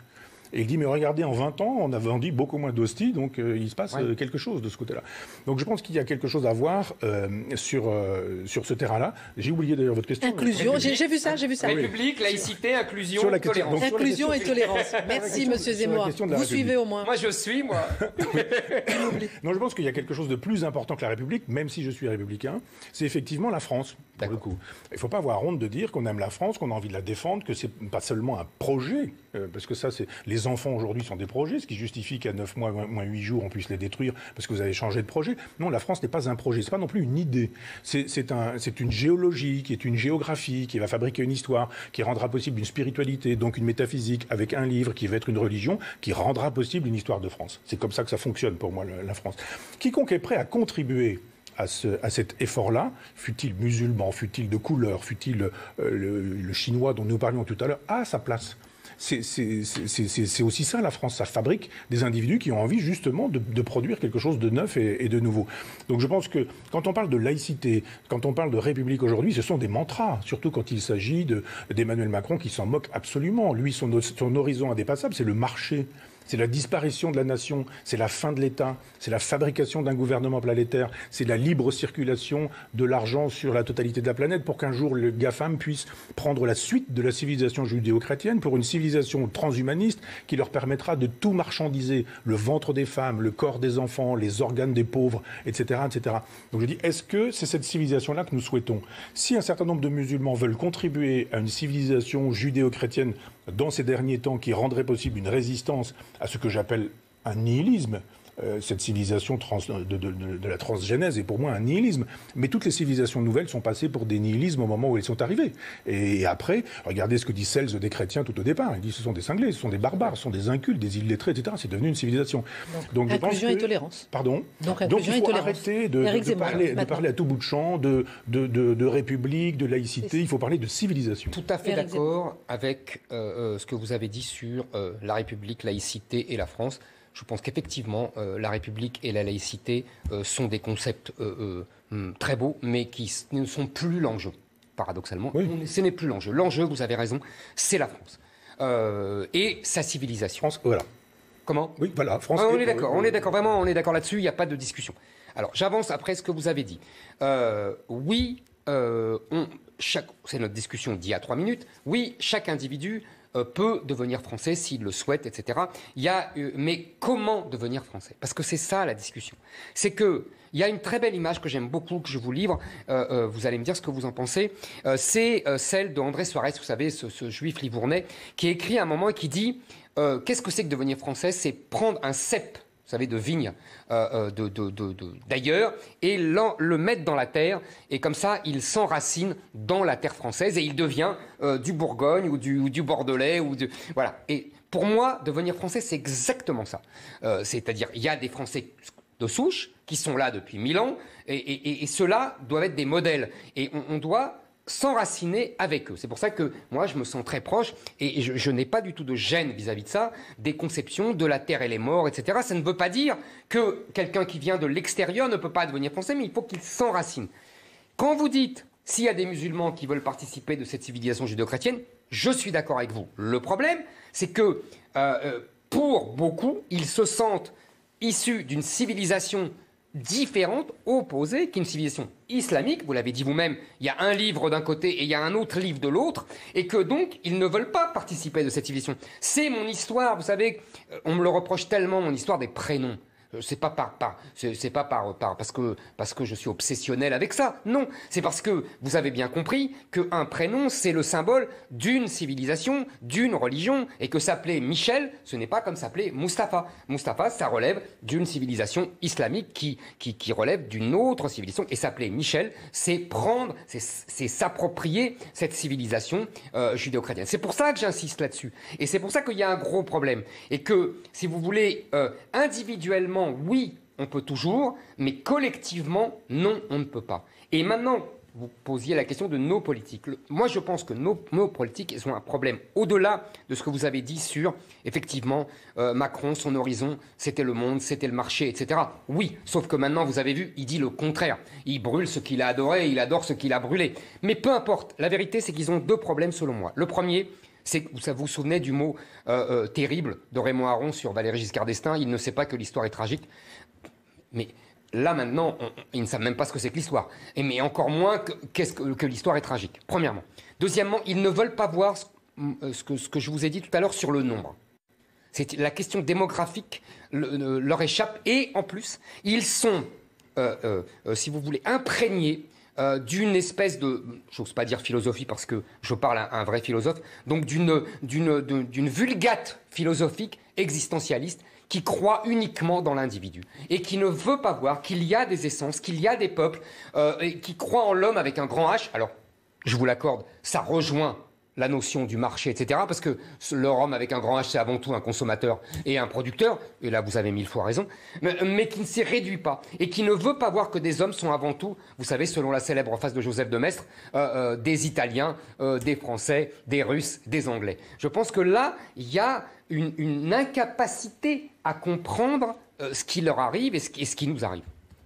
Et il dit, mais regardez, en 20 ans, on a vendu beaucoup moins d'hosties, donc euh, il se passe Ouais. euh, quelque chose de ce côté-là. Donc je pense qu'il y a quelque chose à voir euh, sur, euh, sur ce terrain-là. J'ai oublié d'ailleurs votre question. Inclusion, j'ai vu ça, j'ai vu ça. République, laïcité, inclusion, Sur la question- tolérance. donc, la Inclusion et tolérance. Merci, monsieur Zemmour. Vous République. suivez au moins. Moi, je suis, moi. <laughs> Non, je pense qu'il y a quelque chose de plus important que la République, même si je suis républicain, c'est effectivement la France, pour le coup. Il ne faut pas avoir honte de dire qu'on aime la France, qu'on a envie de la défendre, que c'est pas seulement un projet, euh, parce que ça, c'est les enfants aujourd'hui sont des projets, ce qui justifie qu'à 9 mois, moins 8 jours, on puisse les détruire parce que vous avez changé de projet. Non, la France n'est pas un projet, c'est pas non plus une idée. C'est c'est un, c'est une géologie qui est une géographie, qui va fabriquer une histoire, qui rendra possible une spiritualité, donc une métaphysique, avec un livre qui va être une religion, qui rendra possible une histoire de France. C'est comme ça que ça fonctionne pour moi, la France. Quiconque est prêt à contribuer à, ce- à cet effort-là, fut-il musulman, fut-il de couleur, fut-il euh, le chinois dont nous parlions tout à l'heure, a sa place. C'est- aussi ça, la France. Ça fabrique des individus qui ont envie justement de, produire quelque chose de neuf et, de nouveau. Donc je pense que quand on parle de laïcité, quand on parle de république aujourd'hui, ce sont des mantras, surtout quand il s'agit de- d'Emmanuel Macron qui s'en moque absolument. Lui, son, son horizon indépassable, c'est le marché. C'est la disparition de la nation, c'est la fin de l'État, c'est la fabrication d'un gouvernement planétaire, c'est la libre circulation de l'argent sur la totalité de la planète pour qu'un jour le GAFAM puisse prendre la suite de la civilisation judéo-chrétienne pour une civilisation transhumaniste qui leur permettra de tout marchandiser, le ventre des femmes, le corps des enfants, les organes des pauvres, etc. etc. Donc je dis, est-ce que c'est cette civilisation-là que nous souhaitons? Si un certain nombre de musulmans veulent contribuer à une civilisation judéo-chrétienne dans ces derniers temps qui rendrait possible une résistance à ce que j'appelle un nihilisme, euh, cette civilisation trans- de, de- de- de la transgénèse est pour moi un nihilisme. Mais toutes les civilisations nouvelles sont passées pour des nihilismes au moment où elles sont arrivées. Et, après, regardez ce que dit Cels des chrétiens tout au départ. Il dit ce sont des cinglés, ce sont des barbares, ce sont des incultes, des illettrés, etc. C'est devenu une civilisation. Donc, je pense inclusion que- et tolérance. Pardon. Donc, inclusion il faut arrêter de, parler, de maintenant. parler à tout bout de champ de, de, de- de république, de laïcité. Il faut parler de civilisation. Tout à fait d'accord avec euh, euh, ce que vous avez dit sur euh, la République, laïcité et la France. Je pense qu'effectivement, euh, la République et la laïcité euh, sont des concepts euh, hum, très beaux, mais qui ne sont plus l'enjeu, paradoxalement. Oui. On- ce n'est plus l'enjeu. L'enjeu, vous avez raison, c'est la France. Et sa civilisation. France, voilà. Comment? Oui, voilà. France. ah, on est d'accord, on est d'accord, vraiment, on est d'accord là-dessus, il n'y a pas de discussion. Alors, j'avance après ce que vous avez dit. Oui, on- chaque, c'est notre discussion d'il y a trois minutes. Oui, chaque individu peut devenir français s'il le souhaite, etc. Il y a, euh, mais comment devenir français? Parce que c'est ça la discussion. C'est que il y a une très belle image que j'aime beaucoup, que je vous livre. vous allez me dire ce que vous en pensez. c'est celle de André Soares, vous savez, ce, juif livournais, qui écrit à un moment et qui dit Qu'est-ce que c'est que devenir français? C'est prendre un cep savez, de vigne euh, euh, d'ailleurs, et le mettre dans la terre, et comme ça, il s'enracine dans la terre française, et il devient euh, du Bourgogne ou du, Bordelais, ou voilà. Et pour moi, devenir français, c'est exactement ça. C'est-à-dire, il y a des Français de souche qui sont là depuis mille ans, et, ceux-là doivent être des modèles. Et on doit s'enraciner avec eux. C'est pour ça que moi, je me sens très proche et je, n'ai pas du tout de gêne vis-à-vis de ça, des conceptions de la terre et les morts, etc. Ça ne veut pas dire que quelqu'un qui vient de l'extérieur ne peut pas devenir français, mais il faut qu'il s'enracine. Quand vous dites s'il y a des musulmans qui veulent participer de cette civilisation judéo-chrétienne, je suis d'accord avec vous. Le problème, c'est que euh, euh, pour beaucoup, ils se sentent issus d'une civilisation différente, opposée, qu'une civilisation islamique, vous l'avez dit vous-même, il y a un livre d'un côté et il y a un autre livre de l'autre, et que donc ils ne veulent pas participer de cette civilisation. C'est mon histoire, vous savez, on me le reproche tellement, mon histoire des prénoms. Euh, c'est pas par, pas par, parce que parce que je suis obsessionnel avec ça. Non, c'est parce que vous avez bien compris qu'un prénom c'est le symbole d'une civilisation, d'une religion, et que s'appeler Michel, ce n'est pas comme s'appeler Mustapha. Mustapha, ça relève d'une civilisation islamique qui qui, relève d'une autre civilisation, et s'appeler Michel, c'est prendre, c'est s'approprier cette civilisation euh, judéo-chrétienne. C'est pour ça que j'insiste là-dessus, et c'est pour ça qu'il y a un gros problème, et que si vous voulez euh, individuellement oui, on peut toujours, mais collectivement, non, on ne peut pas. Et maintenant, vous posiez la question de nos politiques. Moi, je pense que nos, politiques ont un problème au-delà de ce que vous avez dit sur, effectivement, euh, Macron, son horizon, c'était le monde, c'était le marché, etc. Oui, sauf que maintenant, vous avez vu, il dit le contraire. Il brûle ce qu'il a adoré, il adore ce qu'il a brûlé. Mais peu importe, la vérité, c'est qu'ils ont deux problèmes selon moi. Le premier, vous vous souvenez du mot euh, euh, terrible de Raymond Aron sur Valéry Giscard d'Estaing, il ne sait pas que l'histoire est tragique. Mais là maintenant, ils ne savent même pas ce que c'est que l'histoire. Et mais encore moins que, l'histoire est tragique. Premièrement. Deuxièmement, ils ne veulent pas voir euh, ce, que, je vous ai dit tout à l'heure sur le nombre. C'est la question démographique leur échappe et en plus, ils sont, si vous voulez, imprégnés euh, d'une espèce de, j'ose pas dire philosophie parce que je parle à un vrai philosophe, donc d'une, d'une, vulgate philosophique existentialiste qui croit uniquement dans l'individu et qui ne veut pas voir qu'il y a des essences, qu'il y a des peuples, euh, et qui croit en l'homme avec un grand H. Alors, je vous l'accorde, ça rejoint la notion du marché, etc. Parce que leur homme avec un grand H, c'est avant tout un consommateur et un producteur, et là vous avez mille fois raison, mais, qui ne s'y réduit pas et qui ne veut pas voir que des hommes sont avant tout, vous savez, selon la célèbre phrase de Joseph de Maistre, euh, euh, des Italiens, euh, des Français, des Russes, des Anglais. Je pense que là, il y a une, incapacité à comprendre ce qui leur arrive et ce qui nous arrive.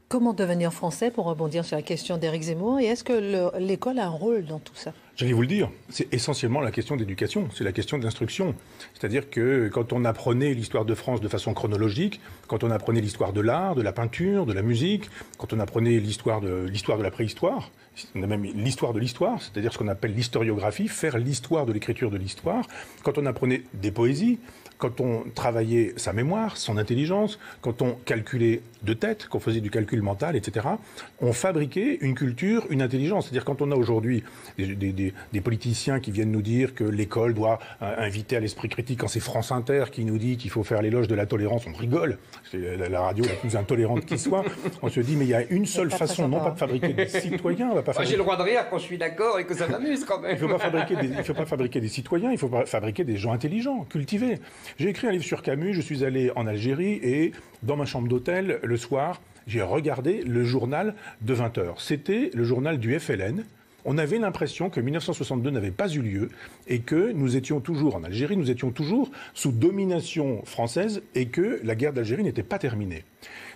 Comment devenir français pour rebondir sur la question d'Éric Zemmour Et est-ce que l'école a un rôle dans tout ça? J'allais vous le dire, c'est essentiellement la question d'éducation, c'est la question de l'instruction. C'est-à-dire que quand on apprenait l'histoire de France de façon chronologique, quand on apprenait l'histoire de l'art, de la peinture, de la musique, quand on apprenait l'histoire de l'histoire de la préhistoire, on a même l'histoire de l'histoire, c'est-à-dire ce qu'on appelle l'historiographie, faire l'histoire de l'écriture de l'histoire, quand on apprenait des poésies, quand on travaillait sa mémoire, son intelligence, quand on calculait de tête, qu'on faisait du calcul mental, etc., on fabriquait une culture, une intelligence. C'est-à-dire quand on a aujourd'hui des, politiciens qui viennent nous dire que l'école doit euh, inviter à l'esprit critique, quand c'est France Inter qui nous dit qu'il faut faire l'éloge de la tolérance, on rigole. C'est la, radio la plus intolérante qui soit. On se dit, mais il y a une seule façon, non pas de fabriquer des citoyens. On va pas J'ai le droit de rire quand je suis d'accord et que ça m'amuse quand même. Il ne faut, pas fabriquer des, faut pas fabriquer des citoyens, il faut fabriquer des gens intelligents, cultivés. J'ai écrit un livre sur Camus, je suis allé en Algérie et dans ma chambre d'hôtel, le soir, j'ai regardé le journal de 20 heures. C'était le journal du FLN. On avait l'impression que 1962 n'avait pas eu lieu et que nous étions toujours en Algérie, nous étions toujours sous domination française et que la guerre d'Algérie n'était pas terminée.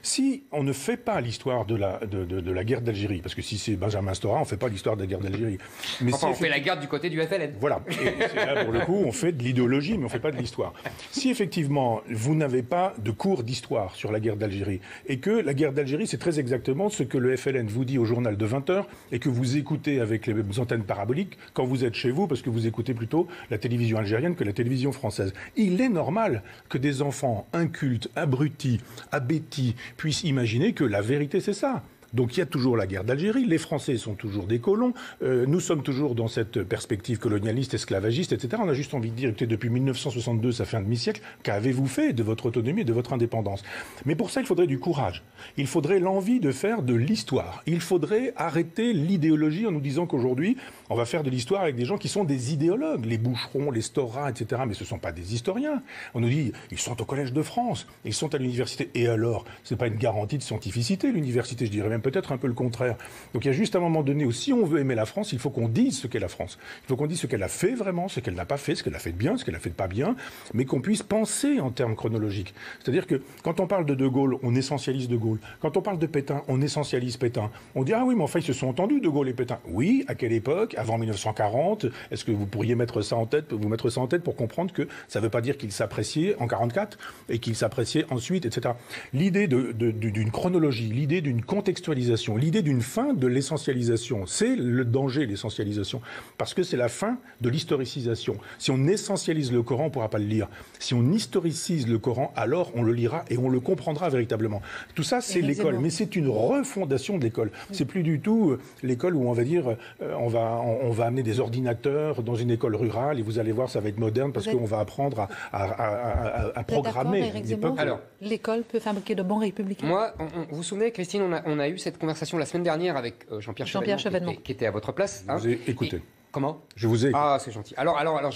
Si on ne fait pas l'histoire de la, de, la guerre d'Algérie, parce que si c'est Benjamin Stora, on ne fait pas l'histoire de la guerre d'Algérie. Mais enfin, on fait la guerre du côté du FLN. Voilà. Et là, pour le coup, on fait de l'idéologie, mais on ne fait pas de l'histoire. Si effectivement, vous n'avez pas de cours d'histoire sur la guerre d'Algérie, et que la guerre d'Algérie, c'est très exactement ce que le FLN vous dit au journal de 20h, et que vous écoutez avec les antennes paraboliques quand vous êtes chez vous, parce que vous écoutez plutôt la télévision algérienne que la télévision française. Il est normal que des enfants incultes, abrutis, abétis, puissent imaginer que la vérité, c'est ça. Donc il y a toujours la guerre d'Algérie, les Français sont toujours des colons, euh, nous sommes toujours dans cette perspective colonialiste, esclavagiste, etc. On a juste envie de dire que depuis 1962, ça fait un demi-siècle, qu'avez-vous fait de votre autonomie et de votre indépendance? Mais pour ça, il faudrait du courage. Il faudrait l'envie de faire de l'histoire. Il faudrait arrêter l'idéologie en nous disant qu'aujourd'hui, on va faire de l'histoire avec des gens qui sont des idéologues, les boucherons, les Stora, etc. Mais ce ne sont pas des historiens. On nous dit, ils sont au Collège de France, ils sont à l'université. Et alors, ce n'est pas une garantie de scientificité, l'université, je dirais même peut-être un peu le contraire. Donc il y a juste un moment donné où si on veut aimer la France, il faut qu'on dise ce qu'est la France. Il faut qu'on dise ce qu'elle a fait vraiment, ce qu'elle n'a pas fait, ce qu'elle a fait de bien, ce qu'elle a fait de pas bien, mais qu'on puisse penser en termes chronologiques. C'est-à-dire que quand on parle de De Gaulle, on essentialise De Gaulle. Quand on parle de Pétain, on essentialise Pétain. On dit ah oui, mais enfin ils se sont entendus De Gaulle et Pétain. Oui, à quelle époque? Avant 1940 Est-ce que vous pourriez mettre ça en tête, vous mettre ça en tête pour comprendre que ça ne veut pas dire qu'ils s'appréciaient en 44 et qu'ils s'appréciaient ensuite, etc. L'idée d'une chronologie, l'idée d'une contextualisation L'idée d'une fin de l'essentialisation, c'est le danger, l'essentialisation, parce que c'est la fin de l'historicisation. Si on essentialise le Coran, on ne pourra pas le lire. Si on historicise le Coran, alors on le lira et on le comprendra véritablement. Tout ça, c'est l'école, mais c'est une refondation de l'école. C'est plus du tout euh, l'école où on va dire, euh, on va, on, va amener des ordinateurs dans une école rurale et vous allez voir, ça va être moderne parce qu'on va apprendre à, à, programmer. Alors, l'école peut fabriquer de bons républicains. Moi, vous vous souvenez, Christine, on a, on a eu cette conversation la semaine dernière avec euh, Jean-Pierre Jean Chevènement, qui, était, à votre place. Je vous ai hein. écouté. comment? Je vous ai. Ah, c'est gentil. Alors, alors, alors,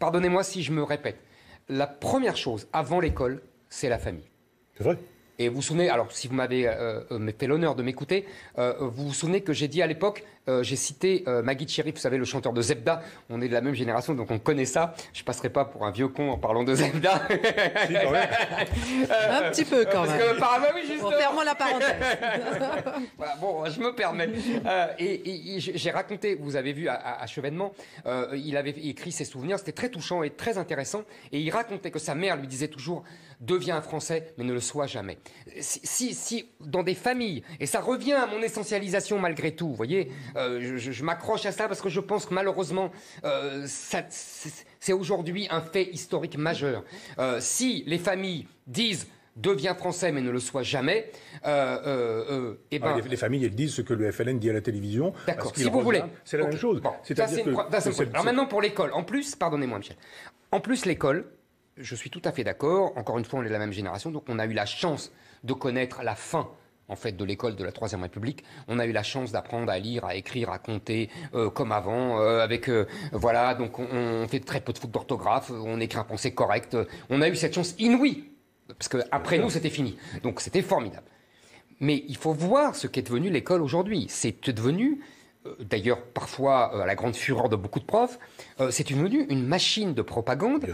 pardonnez-moi si je me répète. La première chose avant l'école, c'est la famille. C'est vrai? Et vous vous souvenez, alors si vous m'avez euh, euh, fait l'honneur de m'écouter, vous vous souvenez que j'ai dit à l'époque, euh, j'ai cité euh, Maggie Cherry, vous savez, le chanteur de Zebda. On est de la même génération, donc on connaît ça. Je passerai pas pour un vieux con en parlant de Zebda. <laughs> un petit peu quand même. Parce que, oui, justement. la parenthèse. <laughs> bon, je me permets. Euh, et, j'ai raconté, vous avez vu à, à Chevènement, il avait écrit ses souvenirs. C'était très touchant et très intéressant. Et il racontait que sa mère lui disait toujours deviens un Français, mais ne le sois jamais. Si, si, dans des familles, et ça revient à mon essentialisation malgré tout, vous voyez, euh, je, m'accroche à ça parce que je pense que malheureusement, euh, c'est aujourd'hui un fait historique majeur. Euh, si les familles disent deviens français mais ne le sois jamais. Euh, et ben, les, familles elles disent ce que le FLN dit à la télévision. D'accord. Si vous voulez, c'est la même chose. C'est-à-dire que, Alors maintenant pour l'école. En plus, pardonnez-moi Michel. En plus l'école, je suis tout à fait d'accord. Encore une fois, on est de la même génération, donc on a eu la chance de connaître la fin en fait de l'école de la Troisième République. On a eu la chance d'apprendre à lire, à écrire, à compter euh, comme avant, euh, avec euh, voilà. Donc on, fait très peu de fautes d'orthographe, on écrit un pensée correct. On a eu cette chance inouïe parce que après nous c'était fini. Donc c'était formidable. Mais il faut voir ce qu'est devenu l'école aujourd'hui. C'est devenu d'ailleurs parfois à la grande fureur de beaucoup de profs, c'est devenu une machine de propagande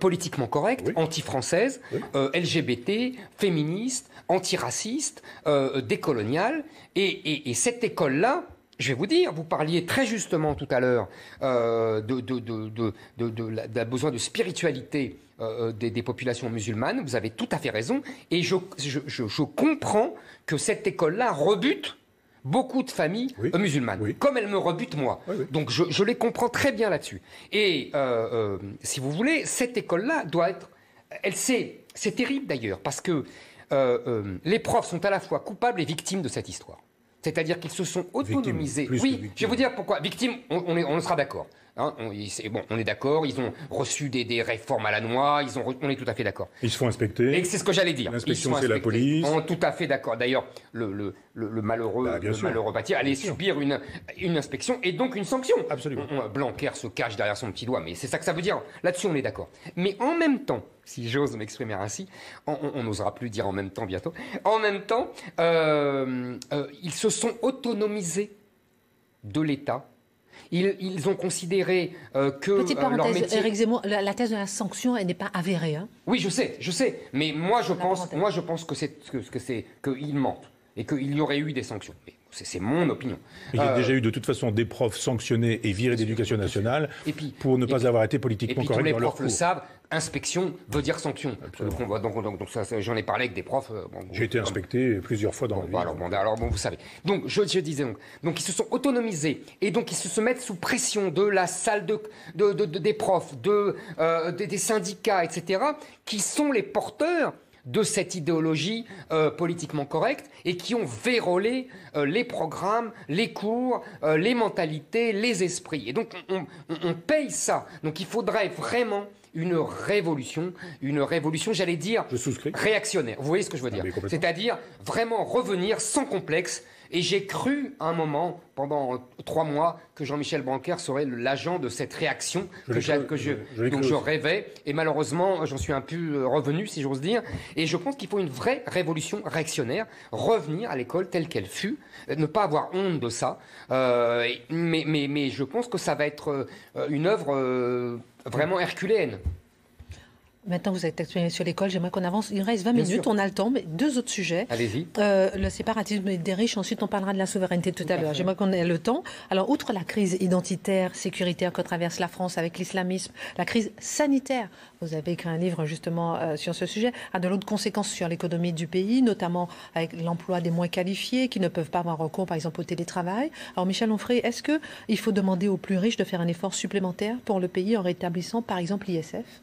politiquement correcte, anti-française, LGBT, féministe, antiraciste, euh, décolonial. Et, cette école-là, je vais vous dire, vous parliez très justement tout à l'heure euh, de, de, besoin de spiritualité euh, des, populations musulmanes. Vous avez tout à fait raison. Et je, je, comprends que cette école-là rebute beaucoup de familles musulmanes, comme elle me rebute moi. Donc je, je, les comprends très bien là-dessus. Et si vous voulez, cette école-là doit être... Elle sait, c'est terrible d'ailleurs, parce que euh, euh, les profs sont à la fois coupables et victimes de cette histoire. C'est-à-dire qu'ils se sont autonomisés. oui, je vais vous dire pourquoi. Victimes, on, on sera d'accord. Hein, on, est, bon, on est d'accord, ils ont reçu des, réformes à la noix, ils ont, on est tout à fait d'accord. Ils se font inspecter. Et c'est ce que j'allais dire. L'inspection, c'est la police. On est tout à fait d'accord. D'ailleurs, le, le, le, malheureux, bah, le malheureux bâti allait subir une, une inspection et donc une sanction. Absolument. Blanquer se cache derrière son petit doigt, mais c'est ça que ça veut dire. Là-dessus, on est d'accord. Mais en même temps, si j'ose m'exprimer ainsi, on n'osera plus dire en même temps bientôt. En même temps, euh, euh, ils se sont autonomisés de l'État Ils, ont considéré que Petite parenthèse, Eric Zemmour, la, thèse de la sanction, elle n'est pas avérée. Hein oui, je sais, je sais. Mais moi, je pense, moi, je pense que c'est que, c'est qu'ils mentent et qu'il y aurait eu des sanctions. C'est mon opinion. Il y a déjà eu de toute façon des profs sanctionnés et virés d'éducation nationale pour ne pas avoir été politiquement corrects dans leur cours. les profs le savent, inspection veut dire sanction. Donc, j'en ai parlé avec des profs. Euh, J'ai été inspecté plusieurs fois dans bon, la vie. Alors, bon, vous savez. Donc je, disais donc, donc ils se sont autonomisés et donc ils se, mettent sous pression de la salle de, des profs, de, euh, des syndicats, etc., qui sont les porteurs de cette idéologie euh, politiquement correcte et qui ont vérolé euh, les programmes, les cours, euh, les mentalités, les esprits. Et donc on, paye ça. Donc il faudrait vraiment une révolution, une révolution, j'allais dire, réactionnaire. Vous voyez ce que je veux dire C'est-à-dire vraiment revenir sans complexe et j'ai cru à un moment, pendant trois mois, que Jean-Michel Blanquer serait l'agent de cette réaction que, que, je, donc je rêvais. Et malheureusement, j'en suis un peu euh, revenu, si j'ose dire. Et je pense qu'il faut une vraie révolution réactionnaire, revenir à l'école telle qu'elle fut, euh, ne pas avoir honte de ça. Euh, mais, mais, mais, je pense que ça va être une œuvre vraiment herculéenne. Maintenant, vous êtes actuellement sur l'école. J'aimerais qu'on avance. Il reste 20 minutes. On a le temps, mais deux autres sujets. Allez-y. Euh, le séparatisme des riches. Ensuite, on parlera de la souveraineté tout à l'heure. J'aimerais qu'on ait le temps. Alors, outre la crise identitaire, sécuritaire que traverse la France avec l'islamisme, la crise sanitaire. Vous avez écrit un livre justement euh, sur ce sujet. A de l'autre conséquences sur l'économie du pays, notamment avec l'emploi des moins qualifiés qui ne peuvent pas avoir recours, par exemple, au télétravail. Alors, Michel Onfray, est-ce qu'il faut demander aux plus riches de faire un effort supplémentaire pour le pays en rétablissant, par exemple, l'ISF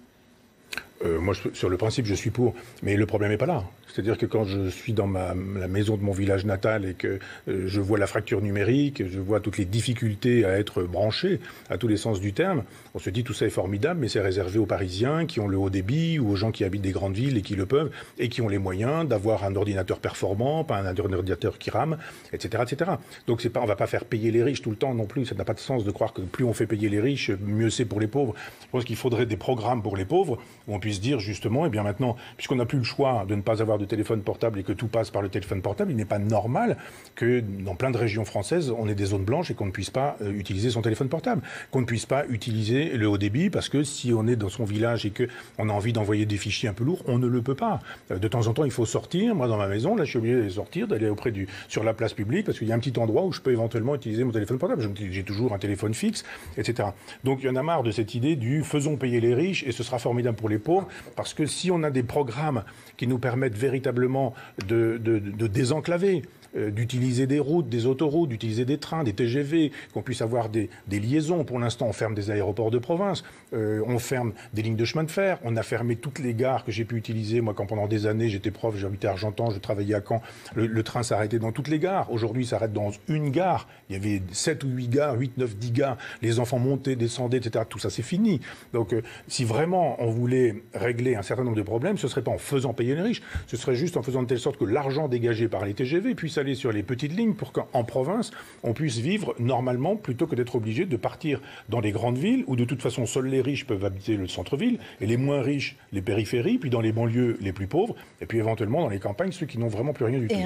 euh, moi, sur le principe, je suis pour. Mais le problème n'est pas là. C'est-à-dire que quand je suis dans ma, la maison de mon village natal et que euh, je vois la fracture numérique, je vois toutes les difficultés à être branché à tous les sens du terme, on se dit tout ça est formidable, mais c'est réservé aux Parisiens qui ont le haut débit ou aux gens qui habitent des grandes villes et qui le peuvent et qui ont les moyens d'avoir un ordinateur performant, pas un ordinateur qui rame, etc., etc. Donc on va pas faire payer les riches tout le temps non plus. Ça n'a pas de sens de croire que plus on fait payer les riches, mieux c'est pour les pauvres. Je pense qu'il faudrait des programmes pour les pauvres où on puisse dire justement, et eh bien maintenant, puisqu'on n'a plus le choix de ne pas avoir de téléphone portable et que tout passe par le téléphone portable, il n'est pas normal que dans plein de régions françaises, on ait des zones blanches et qu'on ne puisse pas euh, utiliser son téléphone portable, qu'on ne puisse pas utiliser le haut débit parce que si on est dans son village et qu'on a envie d'envoyer des fichiers un peu lourds, on ne le peut pas. Euh, de temps en temps, il faut sortir. Moi, dans ma maison, là, je suis obligé de sortir, d'aller auprès du sur la place publique parce qu'il y a un petit endroit où je peux éventuellement utiliser mon téléphone portable. J'ai toujours un téléphone fixe, etc. Donc, il y en a marre de cette idée du faisons payer les riches et ce sera formidable pour les pauvres parce que si on a des programmes qui nous permettent véritablement de, de désenclaver, euh, d'utiliser des routes, des autoroutes, d'utiliser des trains, des TGV, qu'on puisse avoir des, liaisons. Pour l'instant, on ferme des aéroports de province, euh, on ferme des lignes de chemin de fer, on a fermé toutes les gares que j'ai pu utiliser. Moi, quand pendant des années, j'étais prof, j'habitais à Argentan, je travaillais à Caen, le, train s'arrêtait dans toutes les gares. Aujourd'hui, il s'arrête dans une gare. Il y avait 7 ou 8 gares, 8, 9, 10 gares. Les enfants montaient, descendaient, etc. Tout ça, c'est fini. Donc, euh, si vraiment on voulait régler un certain nombre de problèmes, ce serait pas en faisant payer riches, ce serait juste en faisant de telle sorte que l'argent dégagé par les TGV puisse aller sur les petites lignes pour qu'en province, on puisse vivre normalement plutôt que d'être obligé de partir dans les grandes villes où de toute façon seuls les riches peuvent habiter le centre-ville et les moins riches les périphéries, puis dans les banlieues les plus pauvres et puis éventuellement dans les campagnes ceux qui n'ont vraiment plus rien du tout. Et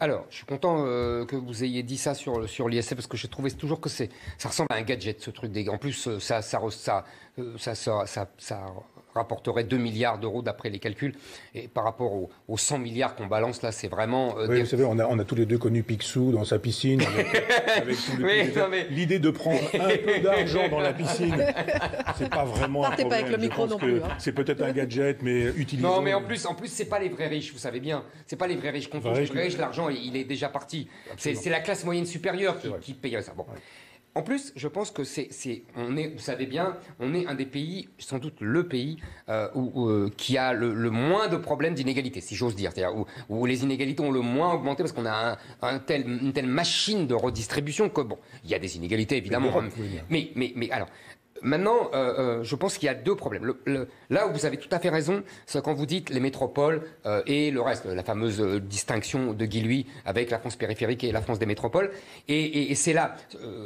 Alors, je suis content euh, que vous ayez dit ça sur, sur l'ISF parce que je trouvais toujours que c'est ça ressemble à un gadget ce truc. En plus, euh, ça, ça, ça, euh, ça, ça, ça, ça rapporterait 2 milliards d'euros d'après les calculs. Et par rapport aux, 100 milliards qu'on balance là, c'est vraiment. Euh, oui, vous savez, on a, on a, tous les deux connu Picsou dans sa piscine. <laughs> L'idée de prendre un peu <laughs> d'argent dans la piscine, c'est pas vraiment Partez un problème. pas avec le micro non plus. Hein. C'est peut-être un gadget, mais utilisé. Non, mais en plus, en plus, c'est pas les vrais riches, vous savez bien. C'est pas les vrais riches. Quand les vrais riches, l'argent, il est déjà parti. C'est la classe moyenne supérieure qui, qui paye ça. Bon. En plus, je pense que c'est, on est, vous savez bien, on est un des pays, sans doute le pays euh, où, euh, qui a le, moins de problèmes d'inégalité, si j'ose dire, c'est-à-dire où, les inégalités ont le moins augmenté parce qu'on a un, tel, une telle machine de redistribution que bon, il y a des inégalités évidemment, mais, mais, mais alors, Maintenant, euh, euh, je pense qu'il y a deux problèmes. là où vous avez tout à fait raison, c'est quand vous dites les métropoles euh, et le reste, la fameuse distinction de Guy avec la France périphérique et la France des métropoles. Et, c'est là,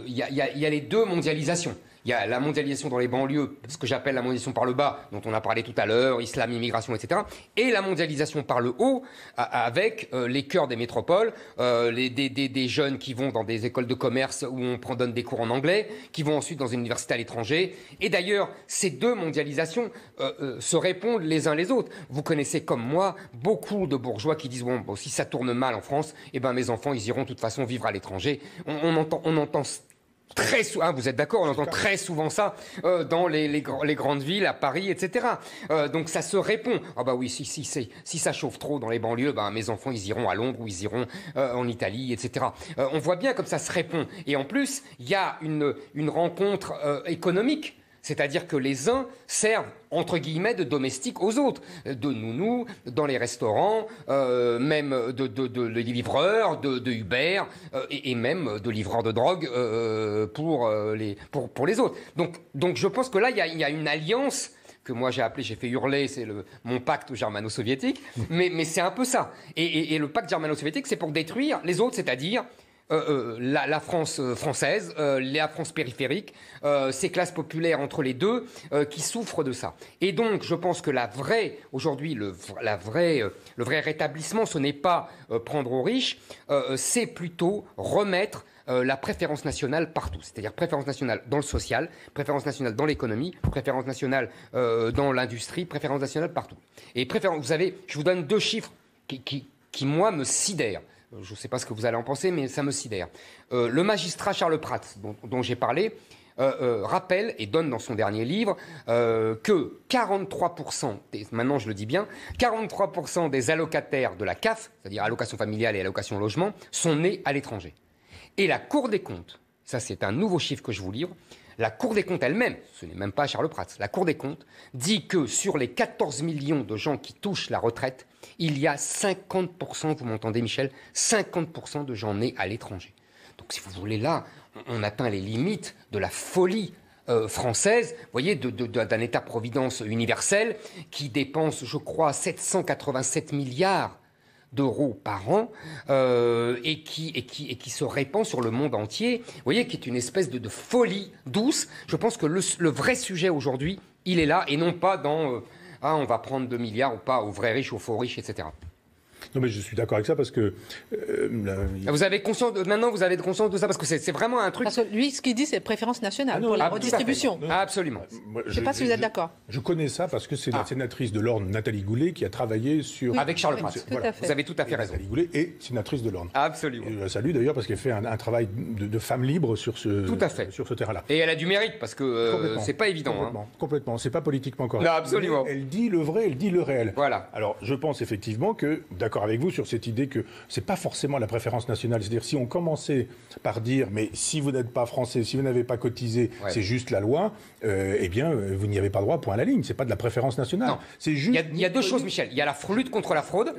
il y, a, les deux mondialisations. Il y a la mondialisation dans les banlieues, ce que j'appelle la mondialisation par le bas, dont on a parlé tout à l'heure, islam, immigration, etc. Et la mondialisation par le haut, avec euh, les cœurs des métropoles, euh, les, des, des, jeunes qui vont dans des écoles de commerce où on prend, donne des cours en anglais, qui vont ensuite dans une université à l'étranger. Et d'ailleurs, ces deux mondialisations euh, se répondent les uns les autres. Vous connaissez comme moi beaucoup de bourgeois qui disent bon, bon si ça tourne mal en France, eh ben mes enfants ils iront de toute façon vivre à l'étranger. On, on, entend, on entend Très souvent, hein, vous êtes d'accord, on entend très souvent ça euh, dans les, les, les, grandes villes, à Paris, etc. Euh, donc ça se répond. Ah bah oui, si, si, si, si ça chauffe trop dans les banlieues, bah, mes enfants, ils iront à Londres ou ils iront euh, en Italie, etc. Euh, on voit bien comme ça se répond. Et en plus, il y a une, une rencontre euh, économique c'est-à-dire que les uns servent, entre guillemets, de domestiques aux autres, de nounous, dans les restaurants, euh, même de, de, de, de, livreurs, de, Uber, euh, et, même de livreurs de drogue euh, pour, les, pour, pour, les autres. Donc, donc je pense que là, il y a, une alliance que moi j'ai appelé, j'ai fait hurler, c'est mon pacte germano-soviétique, mais, mais c'est un peu ça. Et, et le pacte germano-soviétique, c'est pour détruire les autres, c'est-à-dire euh, euh, la, France euh, française, la France périphérique, ces classes populaires entre les deux qui souffrent de ça. Et donc, je pense que la vraie, aujourd'hui, le, la vraie, le vrai rétablissement, ce n'est pas prendre aux riches, c'est plutôt remettre la préférence nationale partout. C'est-à-dire préférence nationale dans le social, préférence nationale dans l'économie, préférence nationale dans l'industrie, préférence nationale partout. Et préférence, vous savez, je vous donne deux chiffres qui, qui, qui moi, me sidèrent. Je ne sais pas ce que vous allez en penser, mais ça me sidère. Euh, le magistrat Charles Pratt, dont, j'ai parlé, euh, euh, rappelle et donne dans son dernier livre euh, que 43%, des, maintenant je le dis bien, 43% des allocataires de la CAF, c'est-à-dire allocation familiale et allocation logement, sont nés à l'étranger. Et la Cour des comptes, ça c'est un nouveau chiffre que je vous livre, la Cour des comptes elle-même, ce n'est même pas Charles Prats, la Cour des comptes dit que sur les 14 millions de gens qui touchent la retraite, il y a 50%, vous m'entendez Michel, 50% de gens nés à l'étranger. Donc si vous voulez là, on atteint les limites de la folie euh, française, vous voyez, d'un de, de, État-providence universel qui dépense, je crois, 787 milliards d'euros par an euh, et, qui, et, qui, se répand sur le monde entier. Vous voyez, qui est une espèce de, folie douce. Je pense que le, le vrai sujet aujourd'hui, il est là et non pas dans euh, ah, on va prendre 2 milliards ou pas aux vrais riches, aux faux riches, etc. Non, mais je suis d'accord avec ça parce que. Euh, là, vous avez conscience de, maintenant, vous avez conscience de ça parce que c'est vraiment un truc. Parce que lui, ce qu'il dit, c'est préférence nationale ah non, pour la redistribution. Non, Absolument. Moi, je ne sais pas si vous êtes d'accord. Je connais ça parce que c'est ah. la sénatrice de l'Orne, Nathalie Goulet, qui a travaillé sur. Oui, Avec Charles oui, Prats. Voilà. Vous avez tout à fait et raison. Nathalie Goulet est sénatrice de l'Orne. Absolument. Et je la salue d'ailleurs parce qu'elle fait un, un travail de, de, femme libre sur ce, tout à fait. Sur ce terrain-là. Et elle a du mérite parce que euh, c'est pas évident. Complètement. Hein. Complètement. C'est pas politiquement correct. Non, absolument. Elle, elle dit le vrai, elle dit le réel. Voilà. Alors, je pense effectivement que, d'accord avec vous sur cette idée que c'est pas forcément la préférence nationale. C'est-à-dire si on commençait par dire mais si vous n'êtes pas français, si vous n'avez pas cotisé, ouais. c'est juste la loi, euh, eh bien vous n'y avez pas droit. Point à la ligne. C'est pas de la préférence nationale. C'est juste. Il y a, il y a deux choses, Michel. Il y a la lutte contre la fraude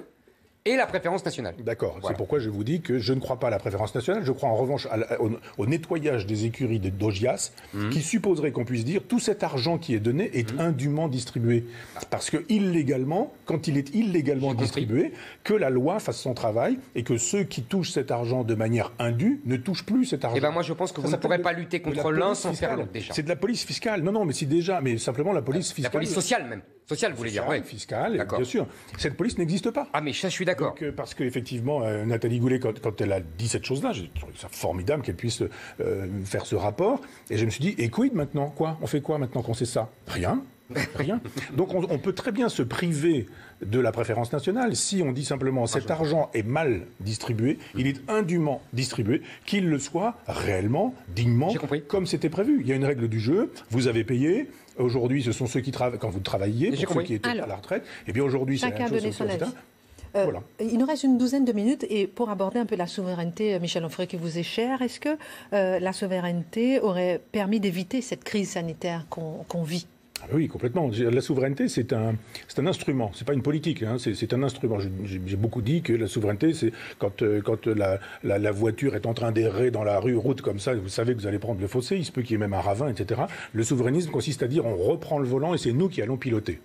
et la préférence nationale. D'accord. Voilà. C'est pourquoi je vous dis que je ne crois pas à la préférence nationale. Je crois en revanche à la, au, au, nettoyage des écuries d'Ogias, mmh. qui supposerait qu'on puisse dire tout cet argent qui est donné est mmh. indûment distribué. Parce que illégalement, quand il est illégalement distribué, que la loi fasse son travail et que ceux qui touchent cet argent de manière indue ne touchent plus cet argent. Eh ben moi je pense que vous Ça ne pourrez pas lutter contre l'un sans faire l'autre déjà. C'est de la police fiscale. Non, non, mais c'est déjà, mais simplement la police fiscale. La police sociale même. Sociale, vous voulez dire, oui. Fiscale, bien sûr. Cette police n'existe pas. Ah, mais ça, je suis d'accord. Euh, parce qu'effectivement, euh, Nathalie Goulet, quand, quand, elle a dit cette chose-là, j'ai trouvé ça formidable qu'elle puisse euh, faire ce rapport. Et je me suis dit, et quid maintenant? Quoi? On fait quoi maintenant qu'on sait ça? Rien. Rien. <laughs> Donc on, on, peut très bien se priver de la préférence nationale si on dit simplement cet argent est mal distribué, il est indûment distribué, qu'il le soit réellement, dignement, comme c'était prévu. Il y a une règle du jeu, vous avez payé, Aujourd'hui, ce sont ceux qui travaillent quand vous travailliez, pour ceux qui étaient Alors, à la retraite. Et bien aujourd'hui, c'est la même chose. Son avis. Euh, voilà. Il nous reste une douzaine de minutes et pour aborder un peu la souveraineté, Michel Onfray, qui vous est cher, est-ce que euh, la souveraineté aurait permis d'éviter cette crise sanitaire qu'on qu vit? Ah oui, complètement. La souveraineté, c'est un, un instrument, c'est pas une politique, hein, c'est un instrument. J'ai beaucoup dit que la souveraineté, c'est quand, euh, quand la, la, la, voiture est en train d'errer dans la rue, route comme ça, vous savez que vous allez prendre le fossé, il se peut qu'il y ait même un ravin, etc. Le souverainisme consiste à dire on reprend le volant et c'est nous qui allons piloter.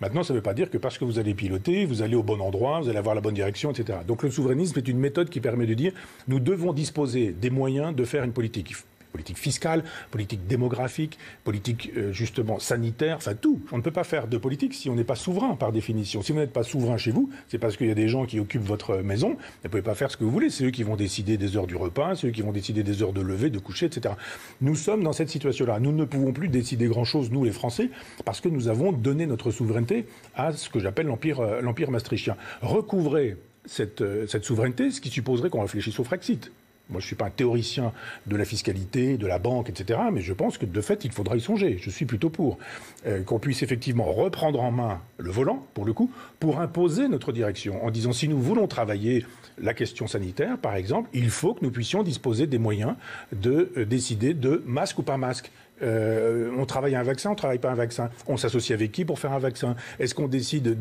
Maintenant, ça ne veut pas dire que parce que vous allez piloter, vous allez au bon endroit, vous allez avoir la bonne direction, etc. Donc le souverainisme est une méthode qui permet de dire nous devons disposer des moyens de faire une politique politique fiscale, politique démographique, politique euh, justement sanitaire, enfin tout. On ne peut pas faire de politique si on n'est pas souverain par définition. Si vous n'êtes pas souverain chez vous, c'est parce qu'il y a des gens qui occupent votre maison. Vous ne pouvez pas faire ce que vous voulez. C'est eux qui vont décider des heures du repas, c'est eux qui vont décider des heures de lever, de coucher, etc. Nous sommes dans cette situation-là. Nous ne pouvons plus décider grand-chose, nous les Français, parce que nous avons donné notre souveraineté à ce que j'appelle l'empire, euh, l'empire maastrichtien. Recouvrer cette, euh, cette souveraineté, ce qui supposerait qu'on réfléchisse au Frexit. Moi, je ne suis pas un théoricien de la fiscalité, de la banque, etc. Mais je pense que de fait, il faudra y songer. Je suis plutôt pour euh, qu'on puisse effectivement reprendre en main le volant, pour le coup, pour imposer notre direction, en disant si nous voulons travailler la question sanitaire, par exemple, il faut que nous puissions disposer des moyens de euh, décider de masque ou pas masque. Euh, on travaille un vaccin, on travaille pas un vaccin. On s'associe avec qui pour faire un vaccin? Est-ce qu'on décide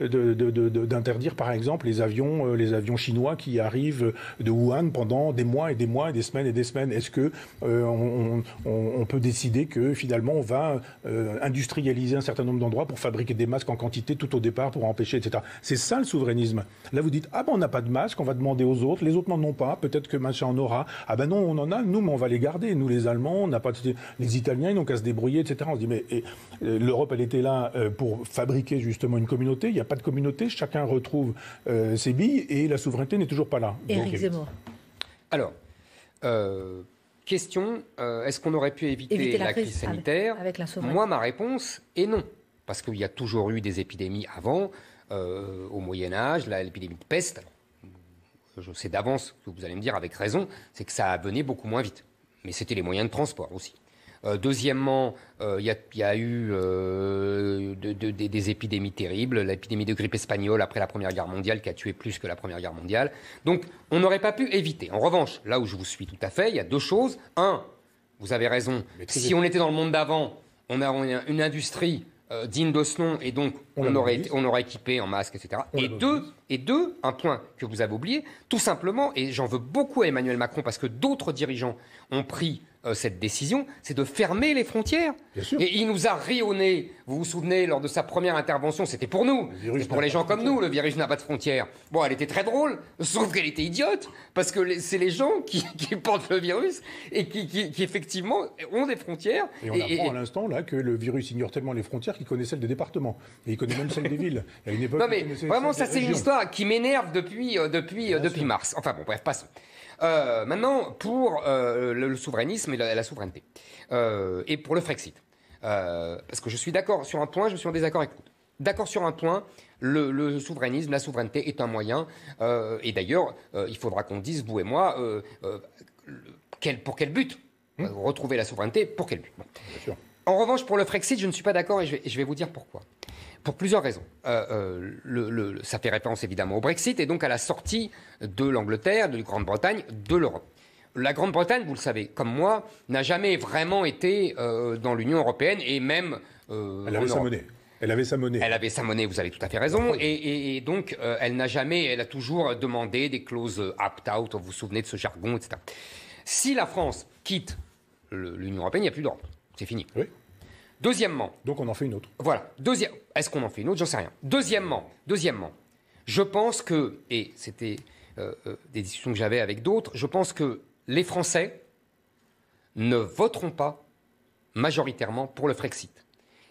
d'interdire, par exemple, les avions, euh, les avions chinois qui arrivent de Wuhan pendant des mois et des mois et des semaines et des semaines? Est-ce que euh, on, peut décider que finalement on va industrialiser un certain nombre d'endroits pour fabriquer des masques en quantité tout au départ pour empêcher, etc. C'est ça le souverainisme. Là, vous dites ah ben on n'a pas de masque, on va demander aux autres, les autres n'en ont pas, peut-être que machin en aura. Ah ben non, on en a, nous, mais on va les garder. Nous, les Allemands, on n'a pas les Italiens, ils n'ont qu'à se débrouiller, etc. On se dit, mais euh, l'Europe, elle était là euh, pour fabriquer justement une communauté. Il n'y a pas de communauté, chacun retrouve euh, ses billes et la souveraineté n'est toujours pas là. Éric Zemmour. Alors, question, est-ce qu'on aurait pu éviter, la, crise, sanitaire avec, la Moi, ma réponse est non. Parce qu'il y a toujours eu des épidémies avant, au Moyen Âge, l'épidémie de peste. je sais d'avance que vous allez me dire avec raison, c'est que ça venait beaucoup moins vite. Mais c'était les moyens de transport aussi. Euh, deuxièmement, euh, il y, a eu euh, des épidémies terribles, l'épidémie de grippe espagnole après la Première Guerre mondiale qui a tué plus que la Première Guerre mondiale. Donc on n'aurait pas pu éviter. En revanche, là où je vous suis tout à fait, il y a deux choses. Un, vous avez raison, si on était dans le monde d'avant, on a une industrie digne de ce nom, et donc on, aurait, on aurait équipé en masque, etc. et deux, et deux, un point que vous avez oublié, tout simplement, et j'en veux beaucoup à Emmanuel Macron parce que d'autres dirigeants ont pris euh, cette décision, c'est de fermer les frontières. Et il nous a rionné. Vous vous souvenez, lors de sa première intervention, c'était pour nous, pour les gens comme nous, le virus n'a pas de frontières. Bon, elle était très drôle, sauf qu'elle était idiote, parce que c'est les gens <laughs> qui, portent le virus et qui, effectivement ont des frontières. Et on apprend à l'instant là que le virus ignore tellement les frontières qu'il connaît celles des départements et il connaît même celles des <laughs> villes. Il une époque, non mais vraiment, ça c'est une histoire qui m'énerve depuis euh, depuis euh, depuis mars. Enfin bon, bref, passons. Euh, maintenant, pour euh, le, souverainisme et la, souveraineté, euh, et pour le Frexit, parce que je suis d'accord sur un point, je suis en désaccord avec vous. D'accord sur un point, le, souverainisme, la souveraineté est un moyen, et d'ailleurs, il faudra qu'on dise, vous et moi, pour quel but hmm. Retrouver la souveraineté, pour quel but En revanche, pour le Frexit, je ne suis pas d'accord et je vais vous dire pourquoi. Pour plusieurs raisons. Euh, euh, le, ça fait référence évidemment au Brexit et donc à la sortie de l'Angleterre, de Grande-Bretagne, de l'Europe. La Grande-Bretagne, vous le savez, comme moi, n'a jamais vraiment été euh, dans l'Union européenne et même. elle avait sa monnaie. Elle avait sa monnaie. Elle avait sa monnaie, vous avez tout à fait raison. Et, et donc, elle n'a jamais, elle a toujours demandé des clauses opt-out, vous vous souvenez de ce jargon, etc. Si la France quitte l'Union européenne, il n'y a plus d'Europe. C'est fini. Oui. Deuxièmement. Donc on en fait une autre. Voilà. Deuxième. Est-ce qu'on en fait une autre? J'en sais rien. Deuxièmement. Deuxièmement. Je pense que, et c'était euh, euh, des discussions que j'avais avec d'autres, je pense que les Français ne voteront pas majoritairement pour le Frexit.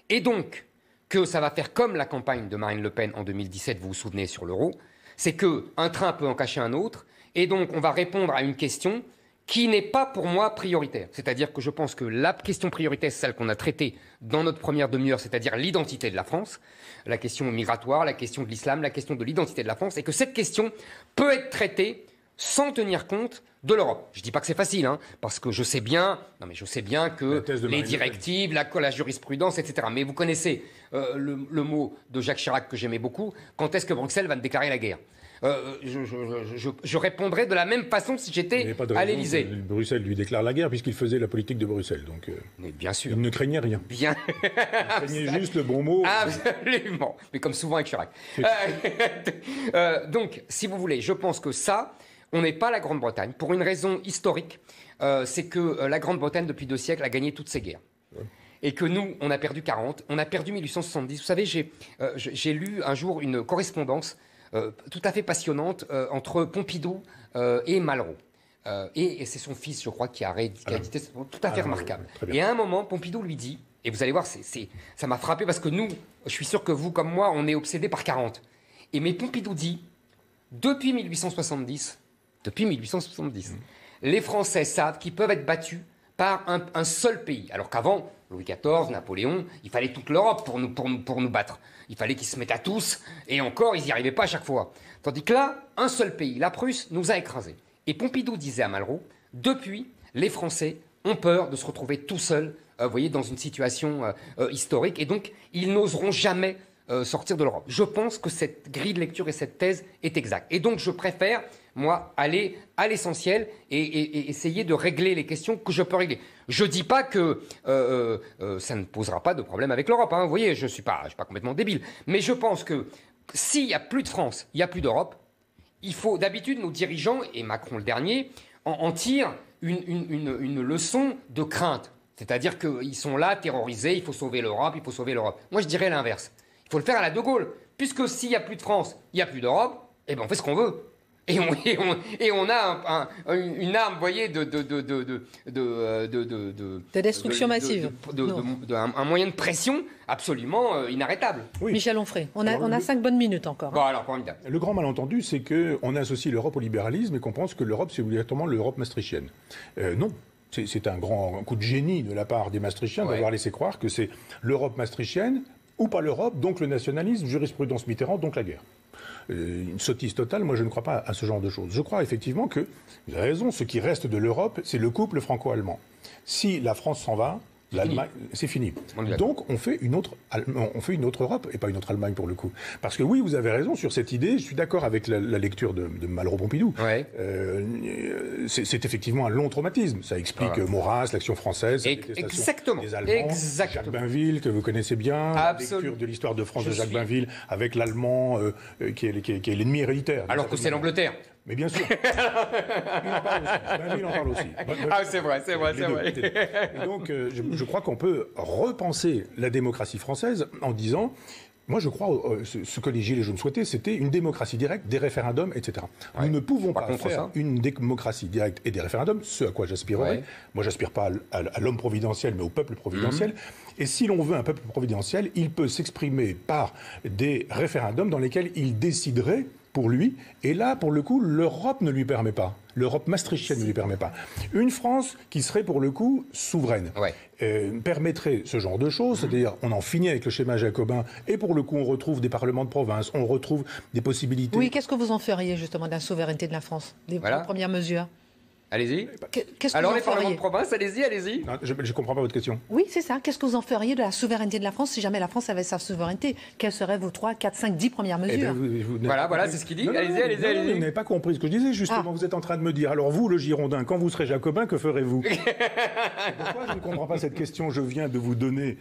Et donc, que ça va faire comme la campagne de Marine Le Pen en 2017, vous vous souvenez, sur l'euro, c'est qu'un train peut en cacher un autre, et donc on va répondre à une question qui n'est pas pour moi prioritaire. C'est-à-dire que je pense que la question prioritaire, c'est celle qu'on a traitée dans notre première demi-heure, c'est-à-dire l'identité de la France, la question migratoire, la question de l'islam, la question de l'identité de la France, et que cette question peut être traitée sans tenir compte de l'Europe. Je ne dis pas que c'est facile, hein, parce que je sais bien, non mais je sais bien que les directives, la, la, jurisprudence, etc. Mais vous connaissez euh, le mot de Jacques Chirac que j'aimais beaucoup. Quand est-ce que Bruxelles va me déclarer la guerre? Euh, je, répondrais de la même façon si j'étais à l'Élysée. Bruxelles lui déclare la guerre puisqu'il faisait la politique de Bruxelles. Donc, euh, Mais bien sûr. Il ne craignait rien. Bien. il craignait <laughs> juste le bon mot. Absolument. Mais comme souvent avec Chirac. <laughs> Euh, donc, si vous voulez, je pense que ça, on n'est pas la Grande-Bretagne pour une raison historique. c'est que la Grande-Bretagne, depuis deux siècles, a gagné toutes ses guerres. et que nous, on a perdu 40, on a perdu 1870. Vous savez, j'ai lu un jour une correspondance tout à fait passionnante euh, entre Pompidou euh, et Malraux. Euh, et, c'est son fils, je crois, qui a réédité, tout à fait remarquable. et à un moment, Pompidou lui dit, et vous allez voir, c'est, ça m'a frappé parce que nous, je suis sûr que vous, comme moi, on est obsédés par 40. Et mais Pompidou dit, depuis 1870, depuis 1870, les Français savent qu'ils peuvent être battus par un, seul pays. Alors qu'avant, Louis XIV, Napoléon, il fallait toute l'Europe pour nous, pour, pour nous battre. Il fallait qu'ils se mettent à tous, et encore, ils n'y arrivaient pas à chaque fois. Tandis que là, un seul pays, la Prusse, nous a écrasés. Et Pompidou disait à Malraux, depuis, les Français ont peur de se retrouver tout seuls, euh, vous voyez, dans une situation euh, euh, historique, et donc ils n'oseront jamais sortir de l'Europe. Je pense que cette grille de lecture et cette thèse est exacte. Et donc je préfère, moi, aller à l'essentiel et, essayer de régler les questions que je peux régler. Je ne dis pas que ça ne posera pas de problème avec l'Europe. Hein. Vous voyez, je ne suis, pas, suis pas complètement débile. Mais je pense que s'il n'y a plus de France, il n'y a plus d'Europe, il faut, d'habitude, nos dirigeants, et Macron le dernier, en, tirent une, leçon de crainte. C'est-à-dire qu'ils sont là, terrorisés, il faut sauver l'Europe, il faut sauver l'Europe. Moi, je dirais l'inverse. Il faut le faire à la De Gaulle. Puisque s'il n'y a plus de France, il n'y a plus d'Europe, eh bien, on fait ce qu'on veut. Et on, et on, a une arme, vous voyez, de, de, de, de, de destruction massive. un, moyen de pression absolument euh, inarrêtable. Michel Onfray, on a, on a cinq bonnes minutes encore. Bon, alors, formidable. Le grand malentendu, c'est qu'on associe l'Europe au libéralisme et qu'on pense que l'Europe, c'est obligatoirement l'Europe maastrichtienne. Euh, non, c'est un grand coup de génie de la part des Maastrichtiens d'avoir laissé croire que c'est l'Europe maastrichtienne ou pas l'Europe, donc le nationalisme, jurisprudence Mitterrand, donc la guerre. Euh, une sottise totale, moi je ne crois pas à ce genre de choses. Je crois effectivement que, vous avez raison, ce qui reste de l'Europe, c'est le couple franco-allemand. Si la France s'en va, L'Allemagne, c'est fini. Donc on fait une autre, on fait une autre Europe et pas une autre Allemagne pour le coup. Parce que oui, vous avez raison sur cette idée. Je suis d'accord avec la, lecture de, de Malraux-Pompidou. Euh, c'est effectivement un long traumatisme. Ça explique voilà. Maurras, l'action française, exactement, des Allemands, Jacques Bainville que vous connaissez bien, la lecture de l'histoire de France de Jacques Bainville avec l'allemand euh, qui est, l'ennemi héréditaire. Alors que c'est l'Angleterre. Mais bien sûr. <laughs> il en parle aussi. Ah, c'est vrai, c'est vrai, c'est vrai. donc, euh, je, crois qu'on peut repenser la démocratie française en disant. Moi, je crois, euh, ce que les Gilets jaunes souhaitaient, c'était une démocratie directe, des référendums, etc. Nous ne pouvons pas, faire une démocratie directe et des référendums, ce à quoi j'aspirerais. Moi, j'aspire pas à, l'homme providentiel, mais au peuple providentiel. Mhm. Et si l'on veut un peuple providentiel, il peut s'exprimer par des référendums dans lesquels il déciderait pour lui. Et là, pour le coup, l'Europe ne lui permet pas. L'Europe maastrichtienne ne lui permet pas. Une France qui serait pour le coup souveraine euh, permettrait ce genre de choses, c'est-à-dire on en finit avec le schéma jacobin et pour le coup on retrouve des parlements de province, on retrouve des possibilités. Oui, qu'est-ce que vous en feriez justement de la souveraineté de la France Des premières mesures Allez-y. Alors les parlements de province, allez-y, allez-y. Je ne comprends pas votre question. Oui, c'est ça. Qu'est-ce que vous en feriez de la souveraineté de la France si jamais la France avait sa souveraineté? Quelles seraient vos 3, 4, 5, 10 premières eh ben, mesures? Voilà, voilà, c'est ce qu'il dit. Allez-y, allez-y, allez-y. Vous n'avez pas compris ce que je disais, justement. Ah. Vous êtes en train de me dire, alors vous, le Girondin, quand vous serez Jacobin, que ferez-vous? <laughs> Pourquoi je ne comprends pas cette question Je viens de vous donner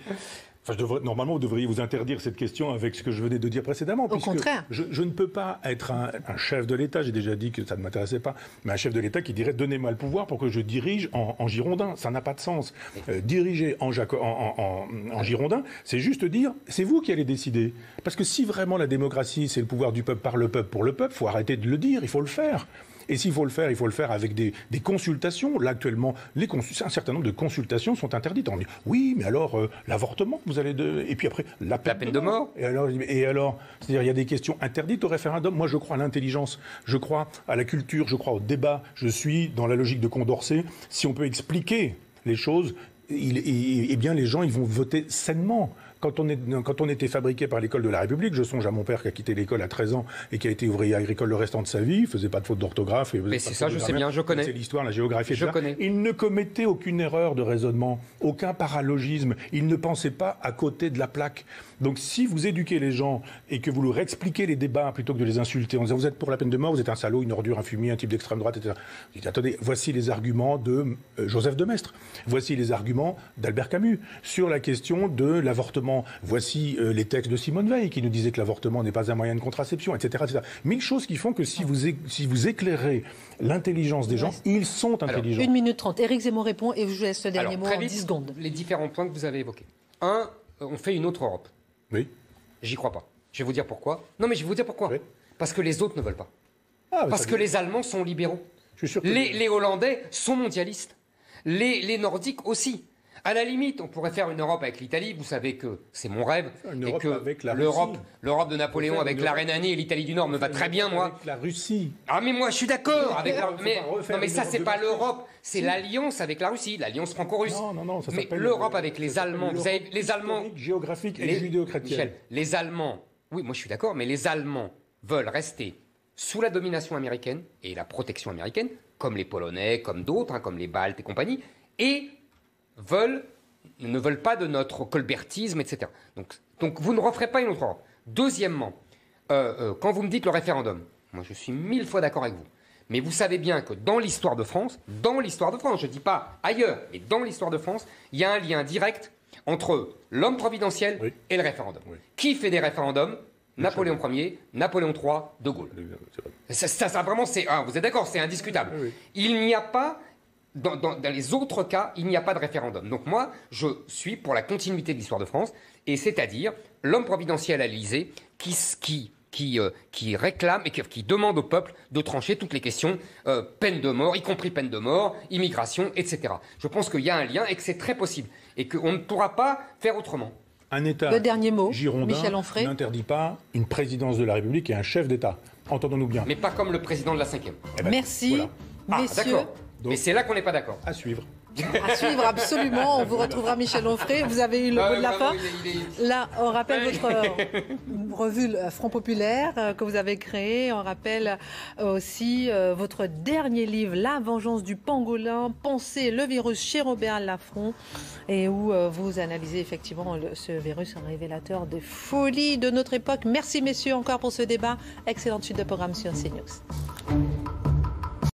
normalement, vous devriez vous interdire cette question avec ce que je venais de dire précédemment. Au contraire. Je, ne peux pas être un, chef de l'État, j'ai déjà dit que ça ne m'intéressait pas, mais un chef de l'État qui dirait donnez-moi le pouvoir pour que je dirige en, Girondin. Ça n'a pas de sens. Euh, diriger en, en Girondin, c'est juste dire c'est vous qui allez décider. Parce que si vraiment la démocratie, c'est le pouvoir du peuple par le peuple pour le peuple, il faut arrêter de le dire, il faut le faire. Et s'il faut le faire, il faut le faire avec des, consultations. Là, actuellement, les un certain nombre de consultations sont interdites. On dit, oui, mais alors, euh, l'avortement, vous allez... De... Et puis après, la peine, de, mort. Et alors, et alors c'est-à-dire, il y a des questions interdites au référendum. Moi, je crois à l'intelligence, je crois à la culture, je crois au débat. Je suis dans la logique de Condorcet. Si on peut expliquer les choses, eh bien, les gens, ils vont voter sainement. Quand on, est, quand on était fabriqué par l'école de la République, je songe à mon père qui a quitté l'école à 13 ans et qui a été ouvrier agricole le restant de sa vie, il faisait pas de faute d'orthographe. Mais c'est ça, je sais bien, je connais. C'est l'histoire, la géographie, je connais. Il ne commettait aucune erreur de raisonnement, aucun paralogisme. Il ne pensait pas à côté de la plaque. Donc si vous éduquez les gens et que vous leur expliquez les débats plutôt que de les insulter en disant vous êtes pour la peine de mort, vous êtes un salaud, une ordure, un fumier, un type d'extrême droite, etc. Dites, attendez, voici les arguments de euh, Joseph de Maistre. Voici les arguments d'Albert Camus sur la question de l'avortement. Voici euh, les textes de Simone Veil qui nous disait que l'avortement n'est pas un moyen de contraception, etc., etc. Mille choses qui font que si vous, si vous éclairez l'intelligence des gens, ils sont intelligents. une minute trente. Éric Zemmour répond et je laisse le dernier mot en 10 secondes. Les différents points que vous avez évoqués. Un, on fait une autre Europe. Oui. J'y crois pas. Je vais vous dire pourquoi. Non, mais je vais vous dire pourquoi. Parce que les autres ne veulent pas. Ah, Parce que les Allemands sont libéraux. les, Hollandais sont mondialistes. les Nordiques aussi. À la limite, on pourrait faire une Europe avec l'Italie. Vous savez que c'est mon rêve. Une et que avec la l'Europe, l'Europe de Napoléon avec la Rhénanie et l'Italie du Nord me va très bien, moi. Avec la Russie. Ah mais moi je suis d'accord avec la... mais, non mais ça c'est pas l'Europe, c'est l'alliance avec la Russie, l'alliance franco-russe. Non non non, ça Mais l'Europe avec les Allemands, vous savez, les Allemands géographique et judéo-chrétienne. Les Allemands, oui, moi je suis d'accord, mais les Allemands veulent rester sous la domination américaine et la protection américaine, comme les Polonais, comme d'autres, hein, comme les Baltes et compagnie, et veulent, ne veulent pas de notre colbertisme, etc. Donc, donc vous ne referez pas une autre Europe. Deuxièmement, euh, euh, quand vous me dites le référendum, moi je suis mille fois d'accord avec vous. Mais vous savez bien que dans l'histoire de France, dans l'histoire de France, je ne dis pas ailleurs, mais dans l'histoire de France, il y a un lien direct entre l'homme providentiel et le référendum. Qui fait des référendums? Napoléon Ier, Napoléon III, De Gaulle. Ça, ça, vraiment, c'est, ah, vous êtes d'accord, c'est indiscutable. Il n'y a pas dans, les autres cas, il n'y a pas de référendum. Donc moi, je suis pour la continuité de l'histoire de France, et c'est-à-dire l'homme providentiel à l'Élysée qui, qui, qui, euh, qui, réclame et qui, demande au peuple de trancher toutes les questions, euh, peine de mort, y compris peine de mort, immigration, etc. Je pense qu'il y a un lien et que c'est très possible, et qu'on ne pourra pas faire autrement. Un État le dernier mot, girondin n'interdit pas une présidence de la République et un chef d'État. Entendons-nous bien. Mais pas comme le président de la cinquième. Eh ben, Merci, ah, messieurs. Mais c'est là qu'on n'est pas d'accord. À suivre. À suivre, absolument. On vous retrouvera, Michel Onfray. Vous avez eu le mot de la fin. Là, on rappelle votre <laughs> euh, revue Front Populaire euh, que vous avez créée. On rappelle aussi euh, votre dernier livre, La vengeance du pangolin, Penser le virus chez Robert Laffont, et où vous analysez effectivement ce virus, un révélateur des folies de notre époque. Merci, messieurs, encore pour ce débat. Excellente suite de programme sur CNews.